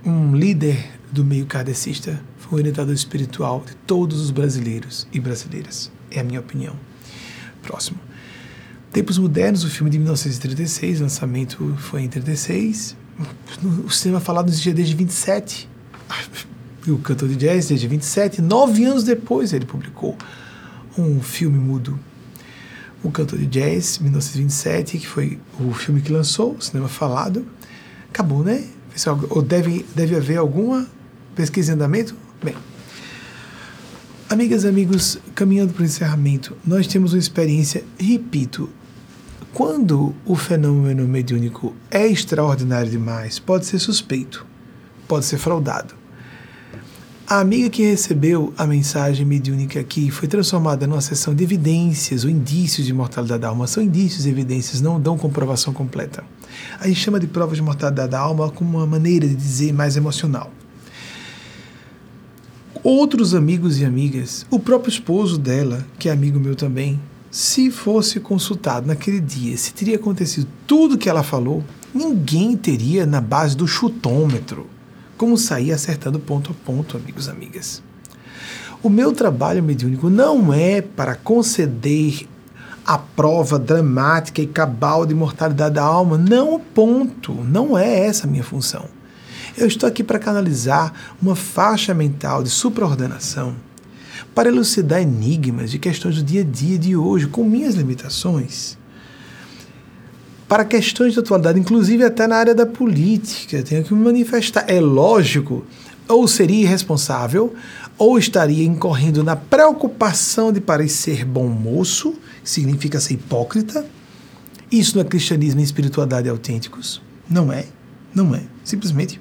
um líder do meio kardecista, foi um orientador espiritual de todos os brasileiros e brasileiras. É a minha opinião. Próximo. Tempos Modernos, o filme de 1936, o lançamento foi em 36. O cinema falado existia desde 27 e o cantor de jazz desde 27. Nove anos depois ele publicou um filme mudo. O cantor de jazz, 1927, que foi o filme que lançou, o cinema falado. Acabou, né? Ou deve, deve haver alguma pesquisa em andamento? Bem, amigas amigos, caminhando para o encerramento, nós temos uma experiência, repito, quando o fenômeno mediúnico é extraordinário demais, pode ser suspeito, pode ser fraudado. A amiga que recebeu a mensagem mediúnica aqui foi transformada numa sessão de evidências ou indícios de mortalidade da alma. São indícios e evidências, não dão comprovação completa. A gente chama de prova de mortalidade da alma como uma maneira de dizer mais emocional. Outros amigos e amigas, o próprio esposo dela, que é amigo meu também, se fosse consultado naquele dia, se teria acontecido tudo que ela falou, ninguém teria na base do chutômetro como sair acertando ponto a ponto, amigos amigas. O meu trabalho mediúnico não é para conceder a prova dramática e cabal de mortalidade da alma. Não, ponto. Não é essa a minha função. Eu estou aqui para canalizar uma faixa mental de supraordenação, para elucidar enigmas de questões do dia a dia de hoje, com minhas limitações para questões de atualidade, inclusive até na área da política. Tenho que me manifestar. É lógico, ou seria irresponsável, ou estaria incorrendo na preocupação de parecer bom moço, significa ser hipócrita. Isso não é cristianismo e espiritualidade autênticos. Não é, não é, simplesmente.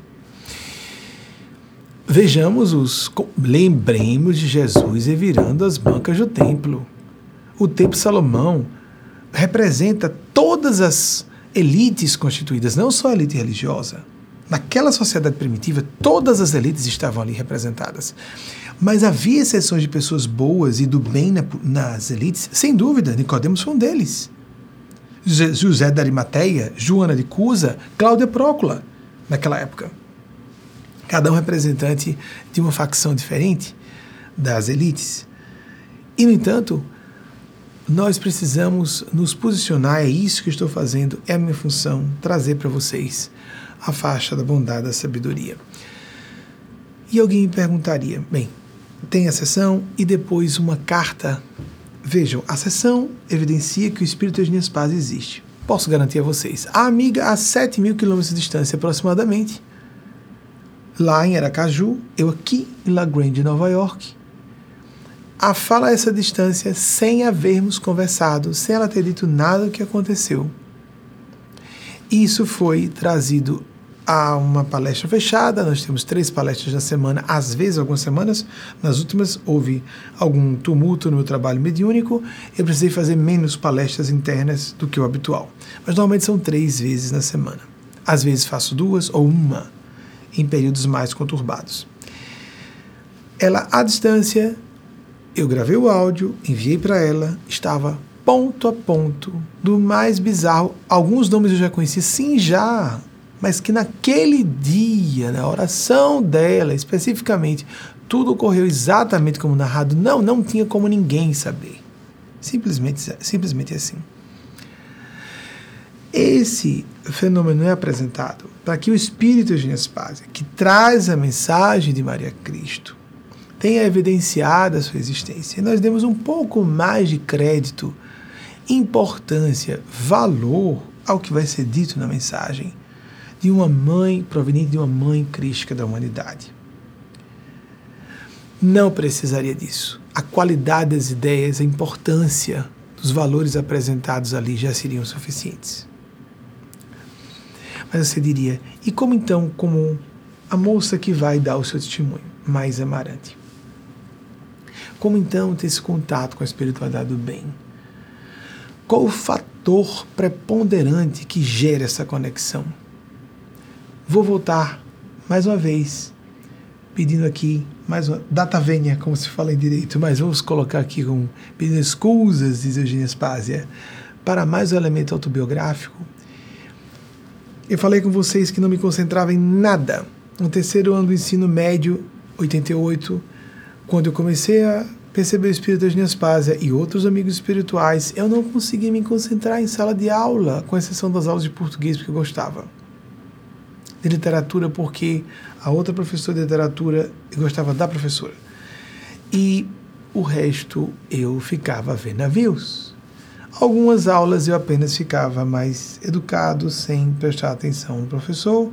Vejamos os. Lembremos de Jesus revirando as bancas do templo. O templo Salomão representa todas as elites constituídas, não só a elite religiosa. Naquela sociedade primitiva, todas as elites estavam ali representadas. Mas havia exceções de pessoas boas e do bem na, nas elites? Sem dúvida, Nicodemos foi um deles. José da Arimateia, Joana de Cusa, Cláudia Prócula, naquela época. Cada um representante de uma facção diferente das elites. E, no entanto, nós precisamos nos posicionar, é isso que estou fazendo, é a minha função, trazer para vocês a faixa da bondade, da sabedoria. E alguém me perguntaria: bem, tem a sessão e depois uma carta. Vejam, a sessão evidencia que o espírito de minhas paz existe. Posso garantir a vocês. A amiga a 7 mil quilômetros de distância aproximadamente, lá em Aracaju, eu aqui em La Grande, Nova York, a fala essa distância sem havermos conversado, sem ela ter dito nada do que aconteceu. Isso foi trazido a uma palestra fechada, nós temos três palestras na semana, às vezes algumas semanas, nas últimas houve algum tumulto no meu trabalho mediúnico, eu precisei fazer menos palestras internas do que o habitual. Mas normalmente são três vezes na semana. Às vezes faço duas ou uma, em períodos mais conturbados. Ela, à distância, eu gravei o áudio, enviei para ela, estava ponto a ponto do mais bizarro. Alguns nomes eu já conheci, sim, já, mas que naquele dia, na oração dela especificamente, tudo ocorreu exatamente como narrado. Não, não tinha como ninguém saber. Simplesmente, simplesmente assim. Esse fenômeno é apresentado para que o Espírito de Nespásia, que traz a mensagem de Maria Cristo, tenha evidenciado a sua existência. E nós demos um pouco mais de crédito, importância, valor ao que vai ser dito na mensagem de uma mãe, proveniente de uma mãe crística da humanidade. Não precisaria disso. A qualidade das ideias, a importância dos valores apresentados ali já seriam suficientes. Mas você diria, e como então, como a moça que vai dar o seu testemunho, mais amarante? Como então ter esse contato com a espiritualidade do bem? Qual o fator preponderante que gera essa conexão? Vou voltar mais uma vez, pedindo aqui mais uma data vênia, como se fala em direito, mas vamos colocar aqui com pedindo escusas, diz Eugênia Spásia, para mais um elemento autobiográfico. Eu falei com vocês que não me concentrava em nada. No terceiro ano do ensino médio, 88, quando eu comecei a perceber o espírito de Nespásia e outros amigos espirituais, eu não conseguia me concentrar em sala de aula, com exceção das aulas de português, porque eu gostava. De literatura, porque a outra professora de literatura, eu gostava da professora. E o resto eu ficava vendo navios. Algumas aulas eu apenas ficava mais educado, sem prestar atenção no professor,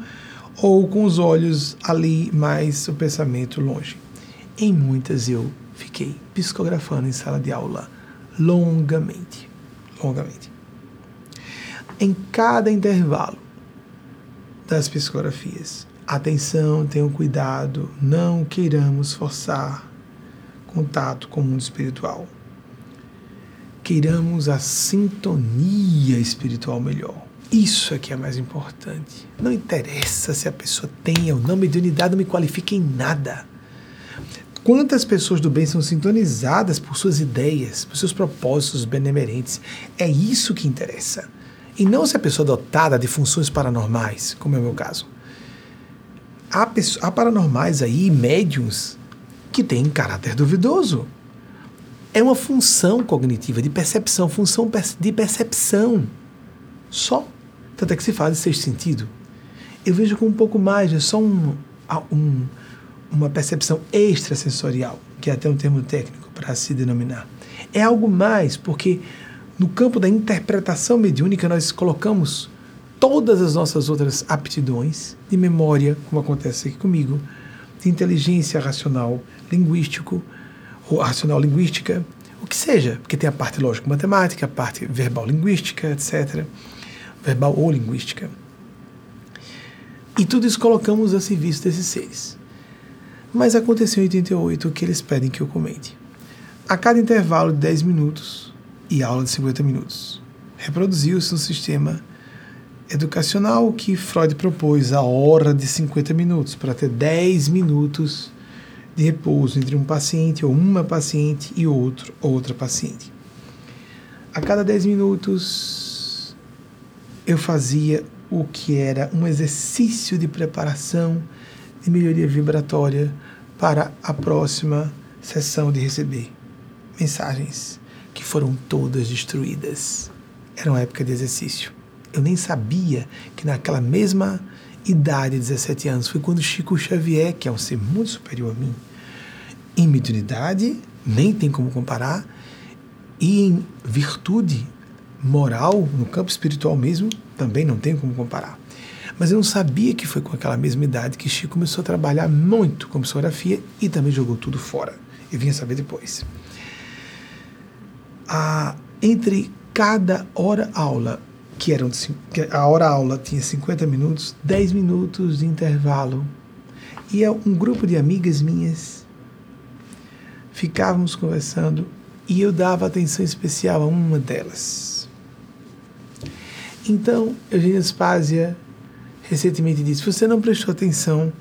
ou com os olhos ali, mais o pensamento longe. Em muitas eu fiquei psicografando em sala de aula longamente, longamente. Em cada intervalo das psicografias, atenção, tenham cuidado, não queiramos forçar contato com o mundo espiritual. Queiramos a sintonia espiritual melhor. Isso é que é mais importante. Não interessa se a pessoa tem ou não mediunidade, não me qualifica em nada. Quantas pessoas do bem são sintonizadas por suas ideias, por seus propósitos benemerentes? É isso que interessa. E não se a pessoa dotada de funções paranormais, como é o meu caso. Há, há paranormais aí, médiums, que têm caráter duvidoso. É uma função cognitiva, de percepção, função de percepção. Só. Tanto é que se fala de sexto sentido. Eu vejo com um pouco mais, é só um, um uma percepção extrasensorial, que é até um termo técnico para se denominar. É algo mais, porque no campo da interpretação mediúnica nós colocamos todas as nossas outras aptidões de memória, como acontece aqui comigo, de inteligência racional, linguístico, ou racional linguística, o que seja, porque tem a parte lógico-matemática, a parte verbal-linguística, etc. Verbal ou linguística. E tudo isso colocamos a serviço desses seres. Mas aconteceu em 88 o que eles pedem que eu comente. A cada intervalo de 10 minutos e aula de 50 minutos, reproduziu-se um sistema educacional que Freud propôs a hora de 50 minutos, para ter 10 minutos de repouso entre um paciente ou uma paciente e outro, outra paciente. A cada 10 minutos eu fazia o que era um exercício de preparação de melhoria vibratória para a próxima sessão de receber mensagens que foram todas destruídas. Era uma época de exercício. Eu nem sabia que naquela mesma idade, 17 anos, foi quando Chico Xavier, que é um ser muito superior a mim, em mediunidade, nem tem como comparar, e em virtude moral, no campo espiritual mesmo, também não tem como comparar. Mas eu não sabia que foi com aquela mesma idade que Chico começou a trabalhar muito com psicografia e também jogou tudo fora. Eu vinha saber depois. Entre cada hora aula, que eram a hora aula tinha 50 minutos, 10 minutos de intervalo. E um grupo de amigas minhas ficávamos conversando e eu dava atenção especial a uma delas. Então, Eugênia Spásia recentemente disse: Você não prestou atenção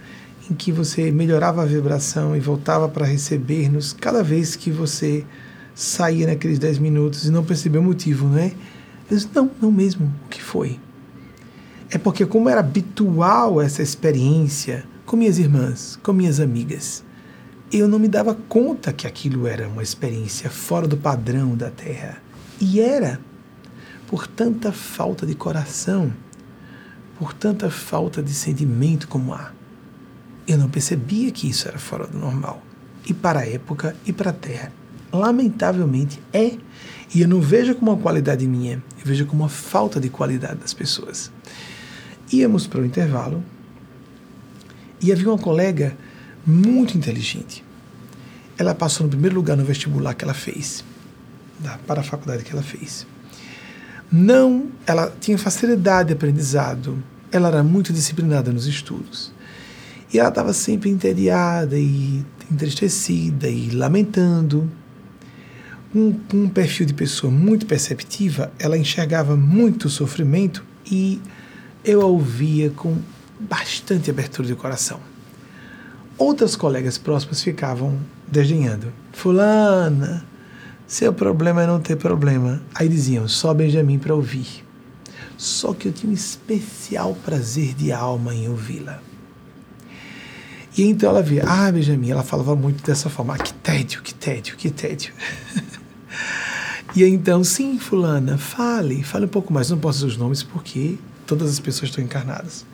em que você melhorava a vibração e voltava para receber-nos cada vez que você saía naqueles 10 minutos e não percebeu o motivo, não é? Eu disse: Não, não mesmo. O que foi? É porque, como era habitual essa experiência com minhas irmãs, com minhas amigas, eu não me dava conta que aquilo era uma experiência fora do padrão da Terra. E era por tanta falta de coração, por tanta falta de sentimento como há. Eu não percebia que isso era fora do normal. E para a época e para a Terra, lamentavelmente é. E eu não vejo como uma qualidade minha, eu vejo como uma falta de qualidade das pessoas. Íamos para o intervalo e havia uma colega muito inteligente. Ela passou no primeiro lugar no vestibular que ela fez, para a faculdade que ela fez. Não, ela tinha facilidade de aprendizado, ela era muito disciplinada nos estudos. E ela estava sempre entediada e entristecida e lamentando. Um, um perfil de pessoa muito perceptiva, ela enxergava muito sofrimento e eu a ouvia com bastante abertura de coração. Outras colegas próximas ficavam desdenhando. Fulana, seu problema é não ter problema. Aí diziam, só Benjamin para ouvir. Só que eu tinha um especial prazer de alma em ouvi-la. E então ela via, ah, Benjamin, ela falava muito dessa forma, ah, que tédio, que tédio, que tédio. e então, sim, fulana, fale, fale um pouco mais. Não posso dizer os nomes porque todas as pessoas estão encarnadas.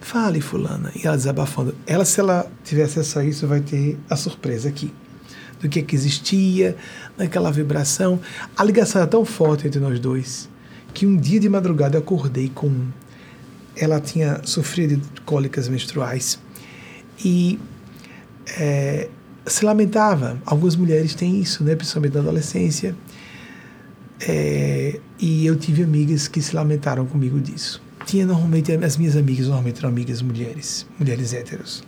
Fale, fulana. E ela desabafando. Ela, se ela tiver acesso a isso, vai ter a surpresa aqui. Do que, é que existia, naquela vibração. A ligação era tão forte entre nós dois que um dia de madrugada eu acordei com. Ela tinha sofrido de cólicas menstruais e é, se lamentava. Algumas mulheres têm isso, né, principalmente na adolescência. É, e eu tive amigas que se lamentaram comigo disso tinha normalmente as minhas amigas normalmente eram amigas mulheres, mulheres héteros.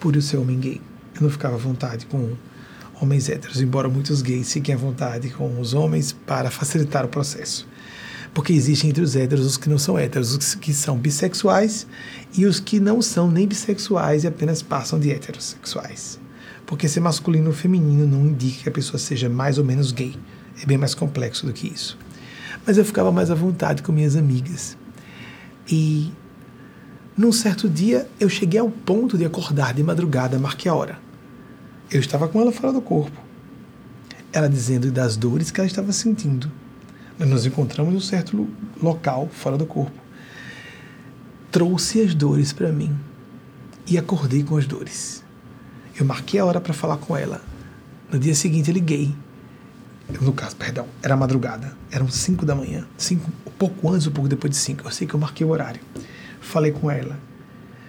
Por eu ser homem gay, eu não ficava à vontade com homens héteros, embora muitos gays fiquem à vontade com os homens para facilitar o processo. Porque existem entre os héteros os que não são héteros, os que são bissexuais e os que não são nem bissexuais e apenas passam de heterossexuais. Porque ser masculino ou feminino não indica que a pessoa seja mais ou menos gay. É bem mais complexo do que isso mas eu ficava mais à vontade com minhas amigas. E num certo dia eu cheguei ao ponto de acordar de madrugada, marquei a hora. Eu estava com ela fora do corpo. Ela dizendo das dores que ela estava sentindo. Nós nos encontramos em um certo local fora do corpo. Trouxe as dores para mim e acordei com as dores. Eu marquei a hora para falar com ela. No dia seguinte, eu liguei no caso, perdão, era madrugada, eram 5 da manhã, cinco, pouco antes, um pouco depois de 5. Eu sei que eu marquei o horário. Falei com ela,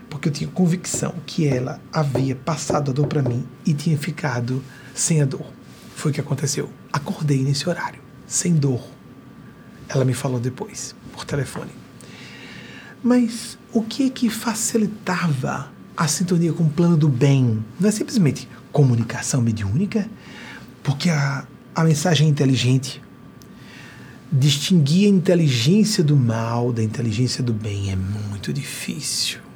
porque eu tinha convicção que ela havia passado a dor para mim e tinha ficado sem a dor. Foi o que aconteceu. Acordei nesse horário, sem dor. Ela me falou depois, por telefone. Mas o que é que facilitava a sintonia com o plano do bem? Não é simplesmente comunicação mediúnica, porque a, a mensagem inteligente. Distinguir a inteligência do mal da inteligência do bem é muito difícil.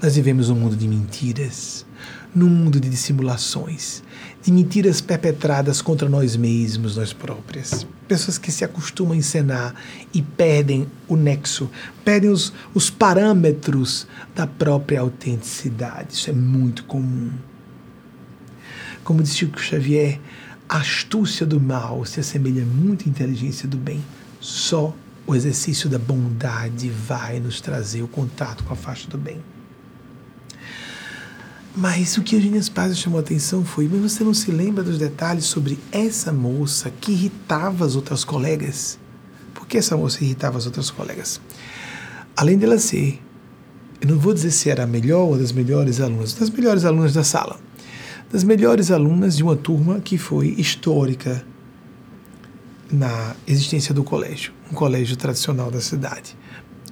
Nós vivemos um mundo de mentiras, num mundo de dissimulações, de mentiras perpetradas contra nós mesmos, nós próprias. Pessoas que se acostumam a encenar e perdem o nexo, perdem os, os parâmetros da própria autenticidade. Isso é muito comum. Como disse Chico Xavier, a astúcia do mal se assemelha muito à inteligência do bem. Só o exercício da bondade vai nos trazer o contato com a faixa do bem. Mas o que Eugênia Spazio chamou a atenção foi: mas você não se lembra dos detalhes sobre essa moça que irritava as outras colegas? Por que essa moça irritava as outras colegas? Além dela ser, eu não vou dizer se era a melhor ou das melhores alunas, das melhores alunas da sala, das melhores alunas de uma turma que foi histórica na existência do colégio, um colégio tradicional da cidade.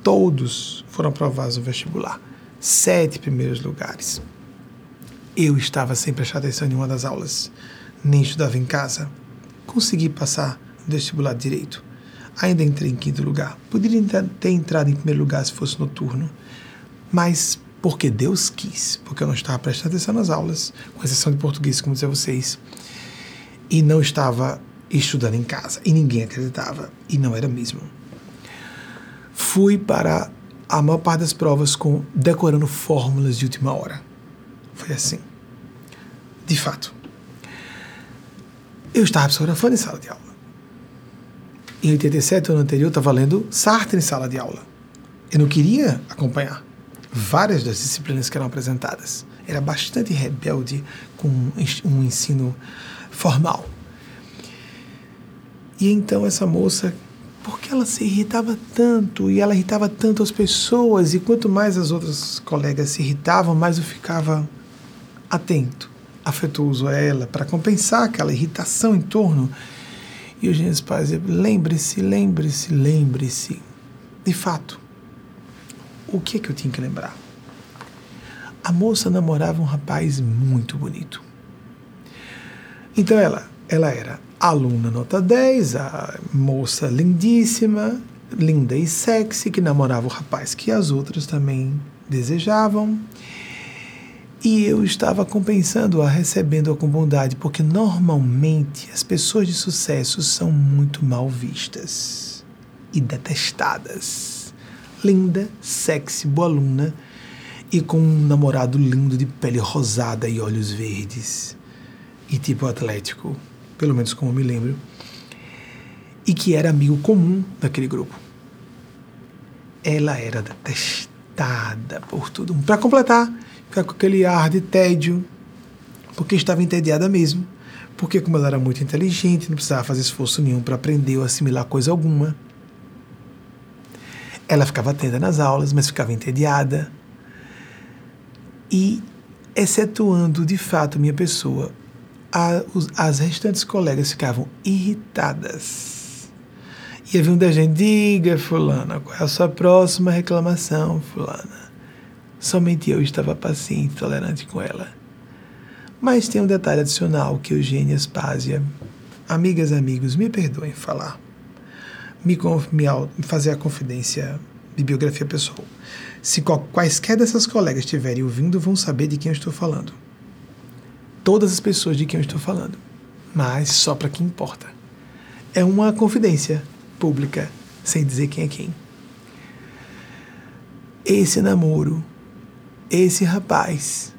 Todos foram aprovados no vestibular, sete primeiros lugares. Eu estava sem prestar atenção em nenhuma das aulas, nem estudava em casa. Consegui passar no vestibular direito. Ainda entrei em quinto lugar. Poderia ter entrado em primeiro lugar se fosse noturno, mas porque Deus quis, porque eu não estava prestando atenção nas aulas, com exceção de português, como dizer a vocês, e não estava estudando em casa, e ninguém acreditava, e não era mesmo. Fui para a maior parte das provas com decorando fórmulas de última hora. Foi assim. De fato. Eu estava psicografando em sala de aula. Em 87, ano anterior, eu estava lendo Sartre em sala de aula. Eu não queria acompanhar várias das disciplinas que eram apresentadas. Era bastante rebelde com um ensino formal. E então essa moça, porque ela se irritava tanto e ela irritava tanto as pessoas, e quanto mais as outras colegas se irritavam, mais eu ficava atento, afetuoso a ela, para compensar aquela irritação em torno. E o Gênesis Paz lembre-se, lembre-se, lembre-se. De fato, o que é que eu tinha que lembrar? A moça namorava um rapaz muito bonito. Então ela, ela era aluna nota 10, a moça lindíssima, linda e sexy, que namorava o rapaz que as outras também desejavam. E eu estava compensando-a, recebendo-a com bondade, porque normalmente as pessoas de sucesso são muito mal vistas e detestadas. Linda, sexy, boa aluna e com um namorado lindo de pele rosada e olhos verdes e tipo atlético, pelo menos como me lembro, e que era amigo comum daquele grupo. Ela era detestada por tudo. Para completar, ficar com aquele ar de tédio, porque estava entediada mesmo. Porque, como ela era muito inteligente, não precisava fazer esforço nenhum para aprender ou assimilar coisa alguma. Ela ficava atenta nas aulas, mas ficava entediada. E, excetuando de fato minha pessoa, a, os, as restantes colegas ficavam irritadas. E havia um da gente, diga, Fulana, qual é a sua próxima reclamação, Fulana? Somente eu estava paciente e tolerante com ela. Mas tem um detalhe adicional que Eugênia Aspásia, amigas amigos, me perdoem falar, me, me fazer a confidência de biografia pessoal. Se quaisquer dessas colegas estiverem ouvindo, vão saber de quem eu estou falando. Todas as pessoas de quem eu estou falando. Mas só para quem importa. É uma confidência pública, sem dizer quem é quem. Esse namoro esse rapaz,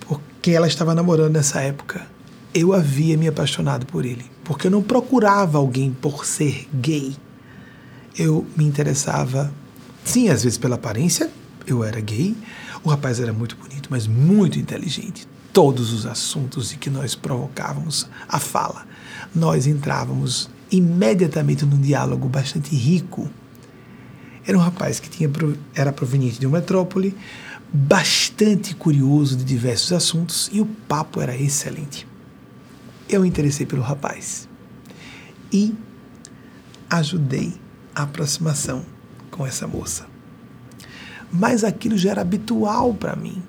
porque ela estava namorando nessa época, eu havia me apaixonado por ele, porque eu não procurava alguém por ser gay. Eu me interessava, sim, às vezes pela aparência, eu era gay. O rapaz era muito bonito, mas muito inteligente. Todos os assuntos em que nós provocávamos a fala, nós entrávamos imediatamente num diálogo bastante rico. Era um rapaz que tinha, era proveniente de uma metrópole, bastante curioso de diversos assuntos e o papo era excelente. Eu interessei pelo rapaz e ajudei a aproximação com essa moça. Mas aquilo já era habitual para mim.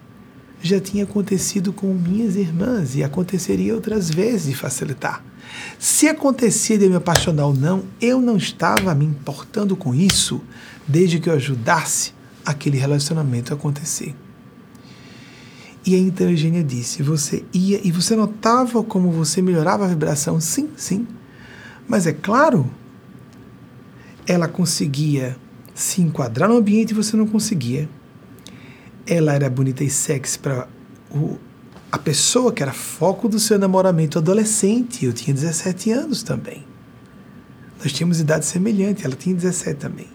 Já tinha acontecido com minhas irmãs e aconteceria outras vezes de facilitar. Se acontecia de eu me apaixonar ou não, eu não estava me importando com isso, desde que eu ajudasse aquele relacionamento acontecer. E aí então Eugênia disse: você ia e você notava como você melhorava a vibração? Sim, sim. Mas é claro, ela conseguia se enquadrar no ambiente e você não conseguia. Ela era bonita e sexy para a pessoa que era foco do seu namoramento adolescente. Eu tinha 17 anos também. Nós tínhamos idade semelhante, ela tinha 17 também.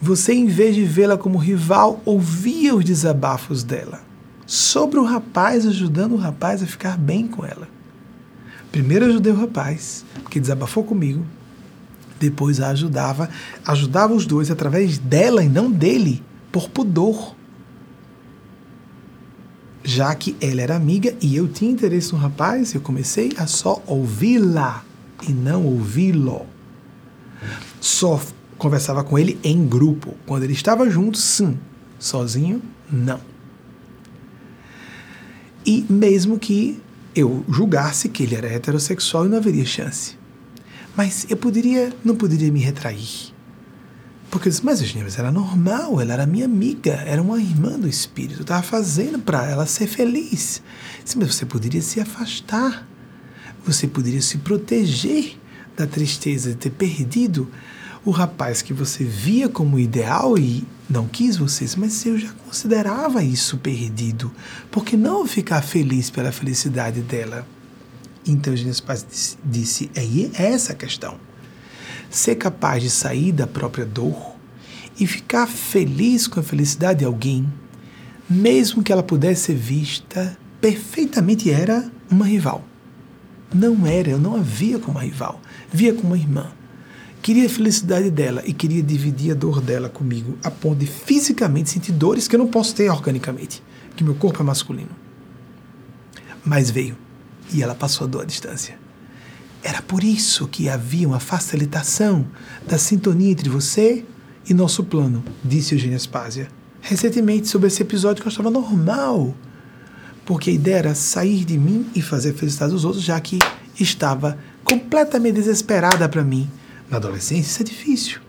Você, em vez de vê-la como rival, ouvia os desabafos dela sobre o rapaz, ajudando o rapaz a ficar bem com ela. Primeiro ajudei o rapaz, que desabafou comigo. Depois a ajudava, ajudava os dois através dela e não dele, por pudor. Já que ela era amiga e eu tinha interesse no rapaz, eu comecei a só ouvi-la e não ouvi-lo. Só conversava com ele em grupo. Quando ele estava junto, sim. Sozinho, não. E mesmo que eu julgasse que ele era heterossexual não haveria chance. Mas eu poderia, não poderia me retrair. Porque eu disse, mas Eugênia, mas era normal, ela era minha amiga, era uma irmã do espírito, estava fazendo para ela ser feliz. Disse, mas você poderia se afastar, você poderia se proteger da tristeza de ter perdido o rapaz que você via como ideal e não quis vocês, mas eu já considerava isso perdido. Por que não ficar feliz pela felicidade dela? Então Jesus Paz disse: é essa a questão. Ser capaz de sair da própria dor e ficar feliz com a felicidade de alguém, mesmo que ela pudesse ser vista perfeitamente, era uma rival. Não era, eu não a via como uma rival, via como uma irmã queria a felicidade dela e queria dividir a dor dela comigo, a ponto de fisicamente sentir dores que eu não posso ter organicamente, porque meu corpo é masculino. Mas veio e ela passou a dor à distância. Era por isso que havia uma facilitação da sintonia entre você e nosso plano, disse Eugênia Aspásia. Recentemente, sobre esse episódio que eu estava normal, porque a ideia era sair de mim e fazer a felicidade dos outros, já que estava completamente desesperada para mim na adolescência, isso é difícil.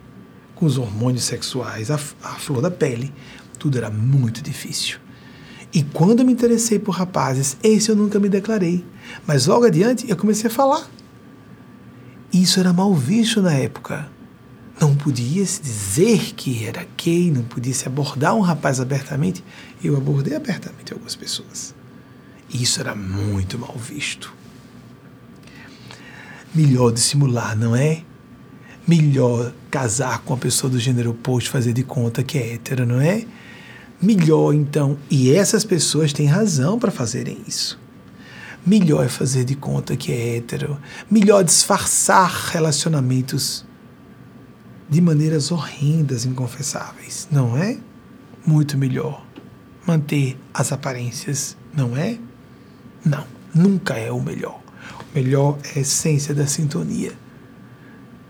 Com os hormônios sexuais, a, a flor da pele, tudo era muito difícil. E quando eu me interessei por rapazes, esse eu nunca me declarei. Mas logo adiante eu comecei a falar. Isso era mal visto na época. Não podia se dizer que era gay, não podia se abordar um rapaz abertamente. Eu abordei abertamente algumas pessoas. Isso era muito mal visto. Melhor dissimular, não é? Melhor casar com uma pessoa do gênero oposto, fazer de conta que é hétero, não é? Melhor, então, e essas pessoas têm razão para fazerem isso. Melhor é fazer de conta que é hétero. Melhor disfarçar relacionamentos de maneiras horrendas, inconfessáveis, não é? Muito melhor manter as aparências, não é? Não, nunca é o melhor. O melhor é a essência da sintonia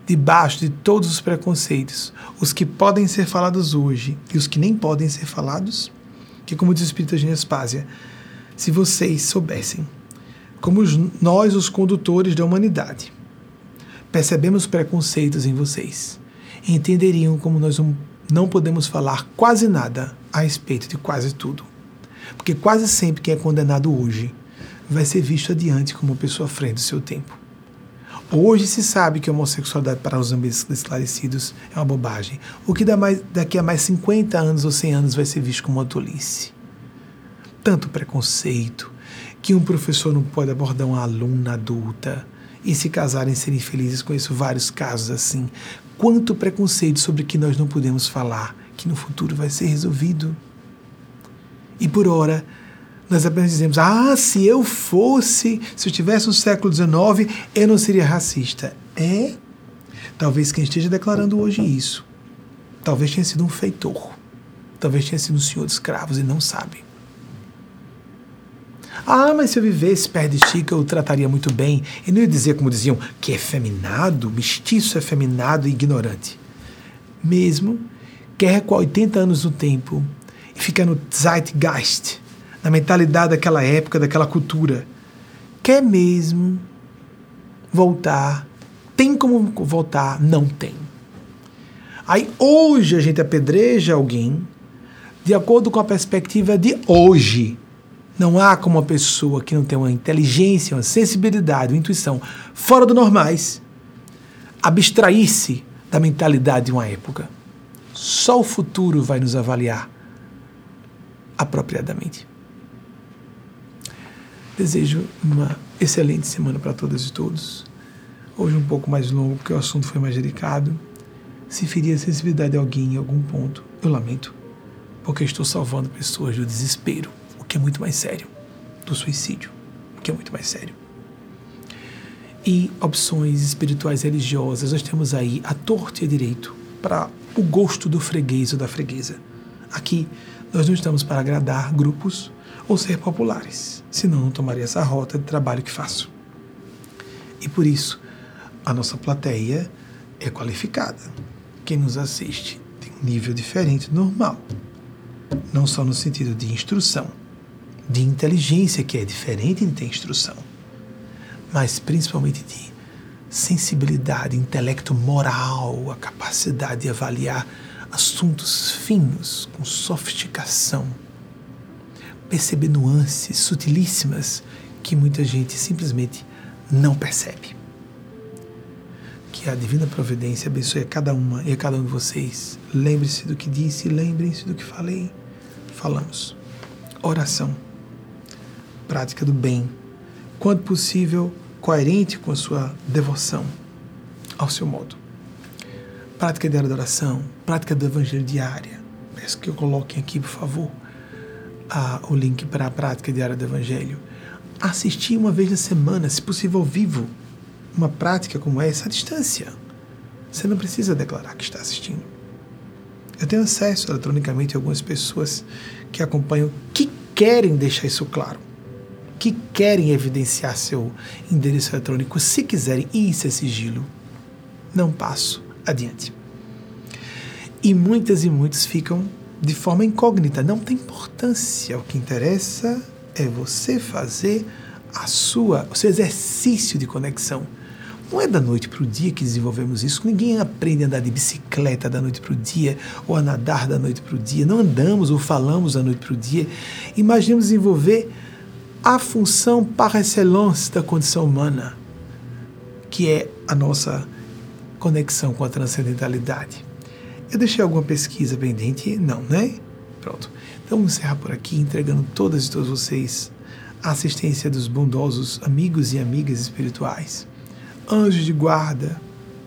debaixo de todos os preconceitos, os que podem ser falados hoje e os que nem podem ser falados, que como diz o Espírito de se vocês soubessem, como nós, os condutores da humanidade, percebemos preconceitos em vocês, entenderiam como nós não podemos falar quase nada a respeito de quase tudo. Porque quase sempre quem é condenado hoje vai ser visto adiante como pessoa à frente do seu tempo. Hoje se sabe que a homossexualidade para os ambientes esclarecidos é uma bobagem. O que mais, daqui a mais 50 anos ou 100 anos vai ser visto como uma tolice. Tanto preconceito, que um professor não pode abordar uma aluna adulta e se casarem serem felizes. Conheço vários casos assim. Quanto preconceito sobre que nós não podemos falar, que no futuro vai ser resolvido. E por ora, nós apenas dizemos: ah, se eu fosse, se eu tivesse no século XIX, eu não seria racista. É? Talvez quem esteja declarando hoje isso, talvez tenha sido um feitor, talvez tenha sido um senhor de escravos e não sabe. Ah, mas se eu vivesse perto de Chica, eu trataria muito bem. E não ia dizer, como diziam, que é feminado, mestiço é feminado e ignorante. Mesmo que é com 80 anos no tempo e fica no Zeitgeist, na mentalidade daquela época, daquela cultura. Quer mesmo voltar? Tem como voltar? Não tem. Aí hoje a gente apedreja alguém de acordo com a perspectiva de hoje, Não há como uma pessoa que não tem uma inteligência, uma sensibilidade, uma intuição fora do normais abstrair-se da mentalidade de uma época. Só o futuro vai nos avaliar apropriadamente. Desejo uma excelente semana para todas e todos. Hoje um pouco mais longo, porque o assunto foi mais delicado. Se ferir a sensibilidade de alguém em algum ponto, eu lamento, porque estou salvando pessoas do desespero, o que é muito mais sério, do suicídio, o que é muito mais sério. E opções espirituais religiosas, nós temos aí a torta e a direito para o gosto do freguês ou da freguesa. Aqui, nós não estamos para agradar grupos ou ser populares, senão não tomaria essa rota de trabalho que faço. E por isso, a nossa plateia é qualificada. Quem nos assiste tem um nível diferente do normal, não só no sentido de instrução, de inteligência, que é diferente de ter instrução, mas principalmente de sensibilidade, intelecto moral, a capacidade de avaliar assuntos finos, com sofisticação perceber nuances sutilíssimas que muita gente simplesmente não percebe. Que a divina providência abençoe a cada uma e a cada um de vocês. Lembre-se do que disse, lembrem-se do que falei. Falamos. Oração. Prática do bem. Quando possível, coerente com a sua devoção ao seu modo. Prática diária da oração, prática do evangelho diária. Peço que eu coloquem aqui, por favor o link para a prática diária do Evangelho. Assistir uma vez na semana, se possível ao vivo, uma prática como essa à distância. Você não precisa declarar que está assistindo. Eu tenho acesso eletronicamente a algumas pessoas que acompanham, que querem deixar isso claro, que querem evidenciar seu endereço eletrônico, se quiserem, e isso é sigilo. Não passo adiante. E muitas e muitos ficam de forma incógnita. Não tem importância. O que interessa é você fazer a sua, o seu exercício de conexão. Não é da noite para o dia que desenvolvemos isso. Ninguém aprende a andar de bicicleta da noite para o dia ou a nadar da noite para o dia. Não andamos ou falamos da noite para o dia. Imaginemos desenvolver a função par excellence da condição humana, que é a nossa conexão com a transcendentalidade. Eu deixei alguma pesquisa pendente? Não, né? Pronto. Então vamos encerrar por aqui, entregando todas e todos vocês a assistência dos bondosos amigos e amigas espirituais, anjos de guarda,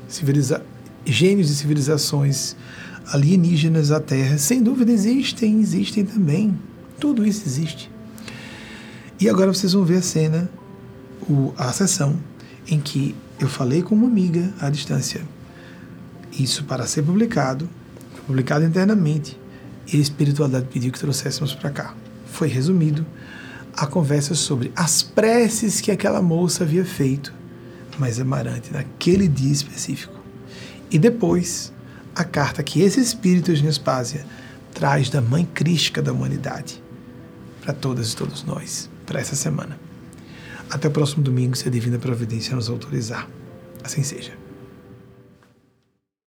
civiliza gênios de civilizações alienígenas à Terra. Sem dúvida existem, existem também. Tudo isso existe. E agora vocês vão ver a cena, o, a sessão em que eu falei com uma amiga à distância isso para ser publicado, publicado internamente, e a espiritualidade pediu que trouxéssemos para cá. Foi resumido a conversa sobre as preces que aquela moça havia feito, mas Amarante, naquele dia específico. E depois, a carta que esse espírito de Nespásia traz da Mãe Crística da humanidade para todas e todos nós, para essa semana. Até o próximo domingo, se a Divina Providência nos autorizar. Assim seja.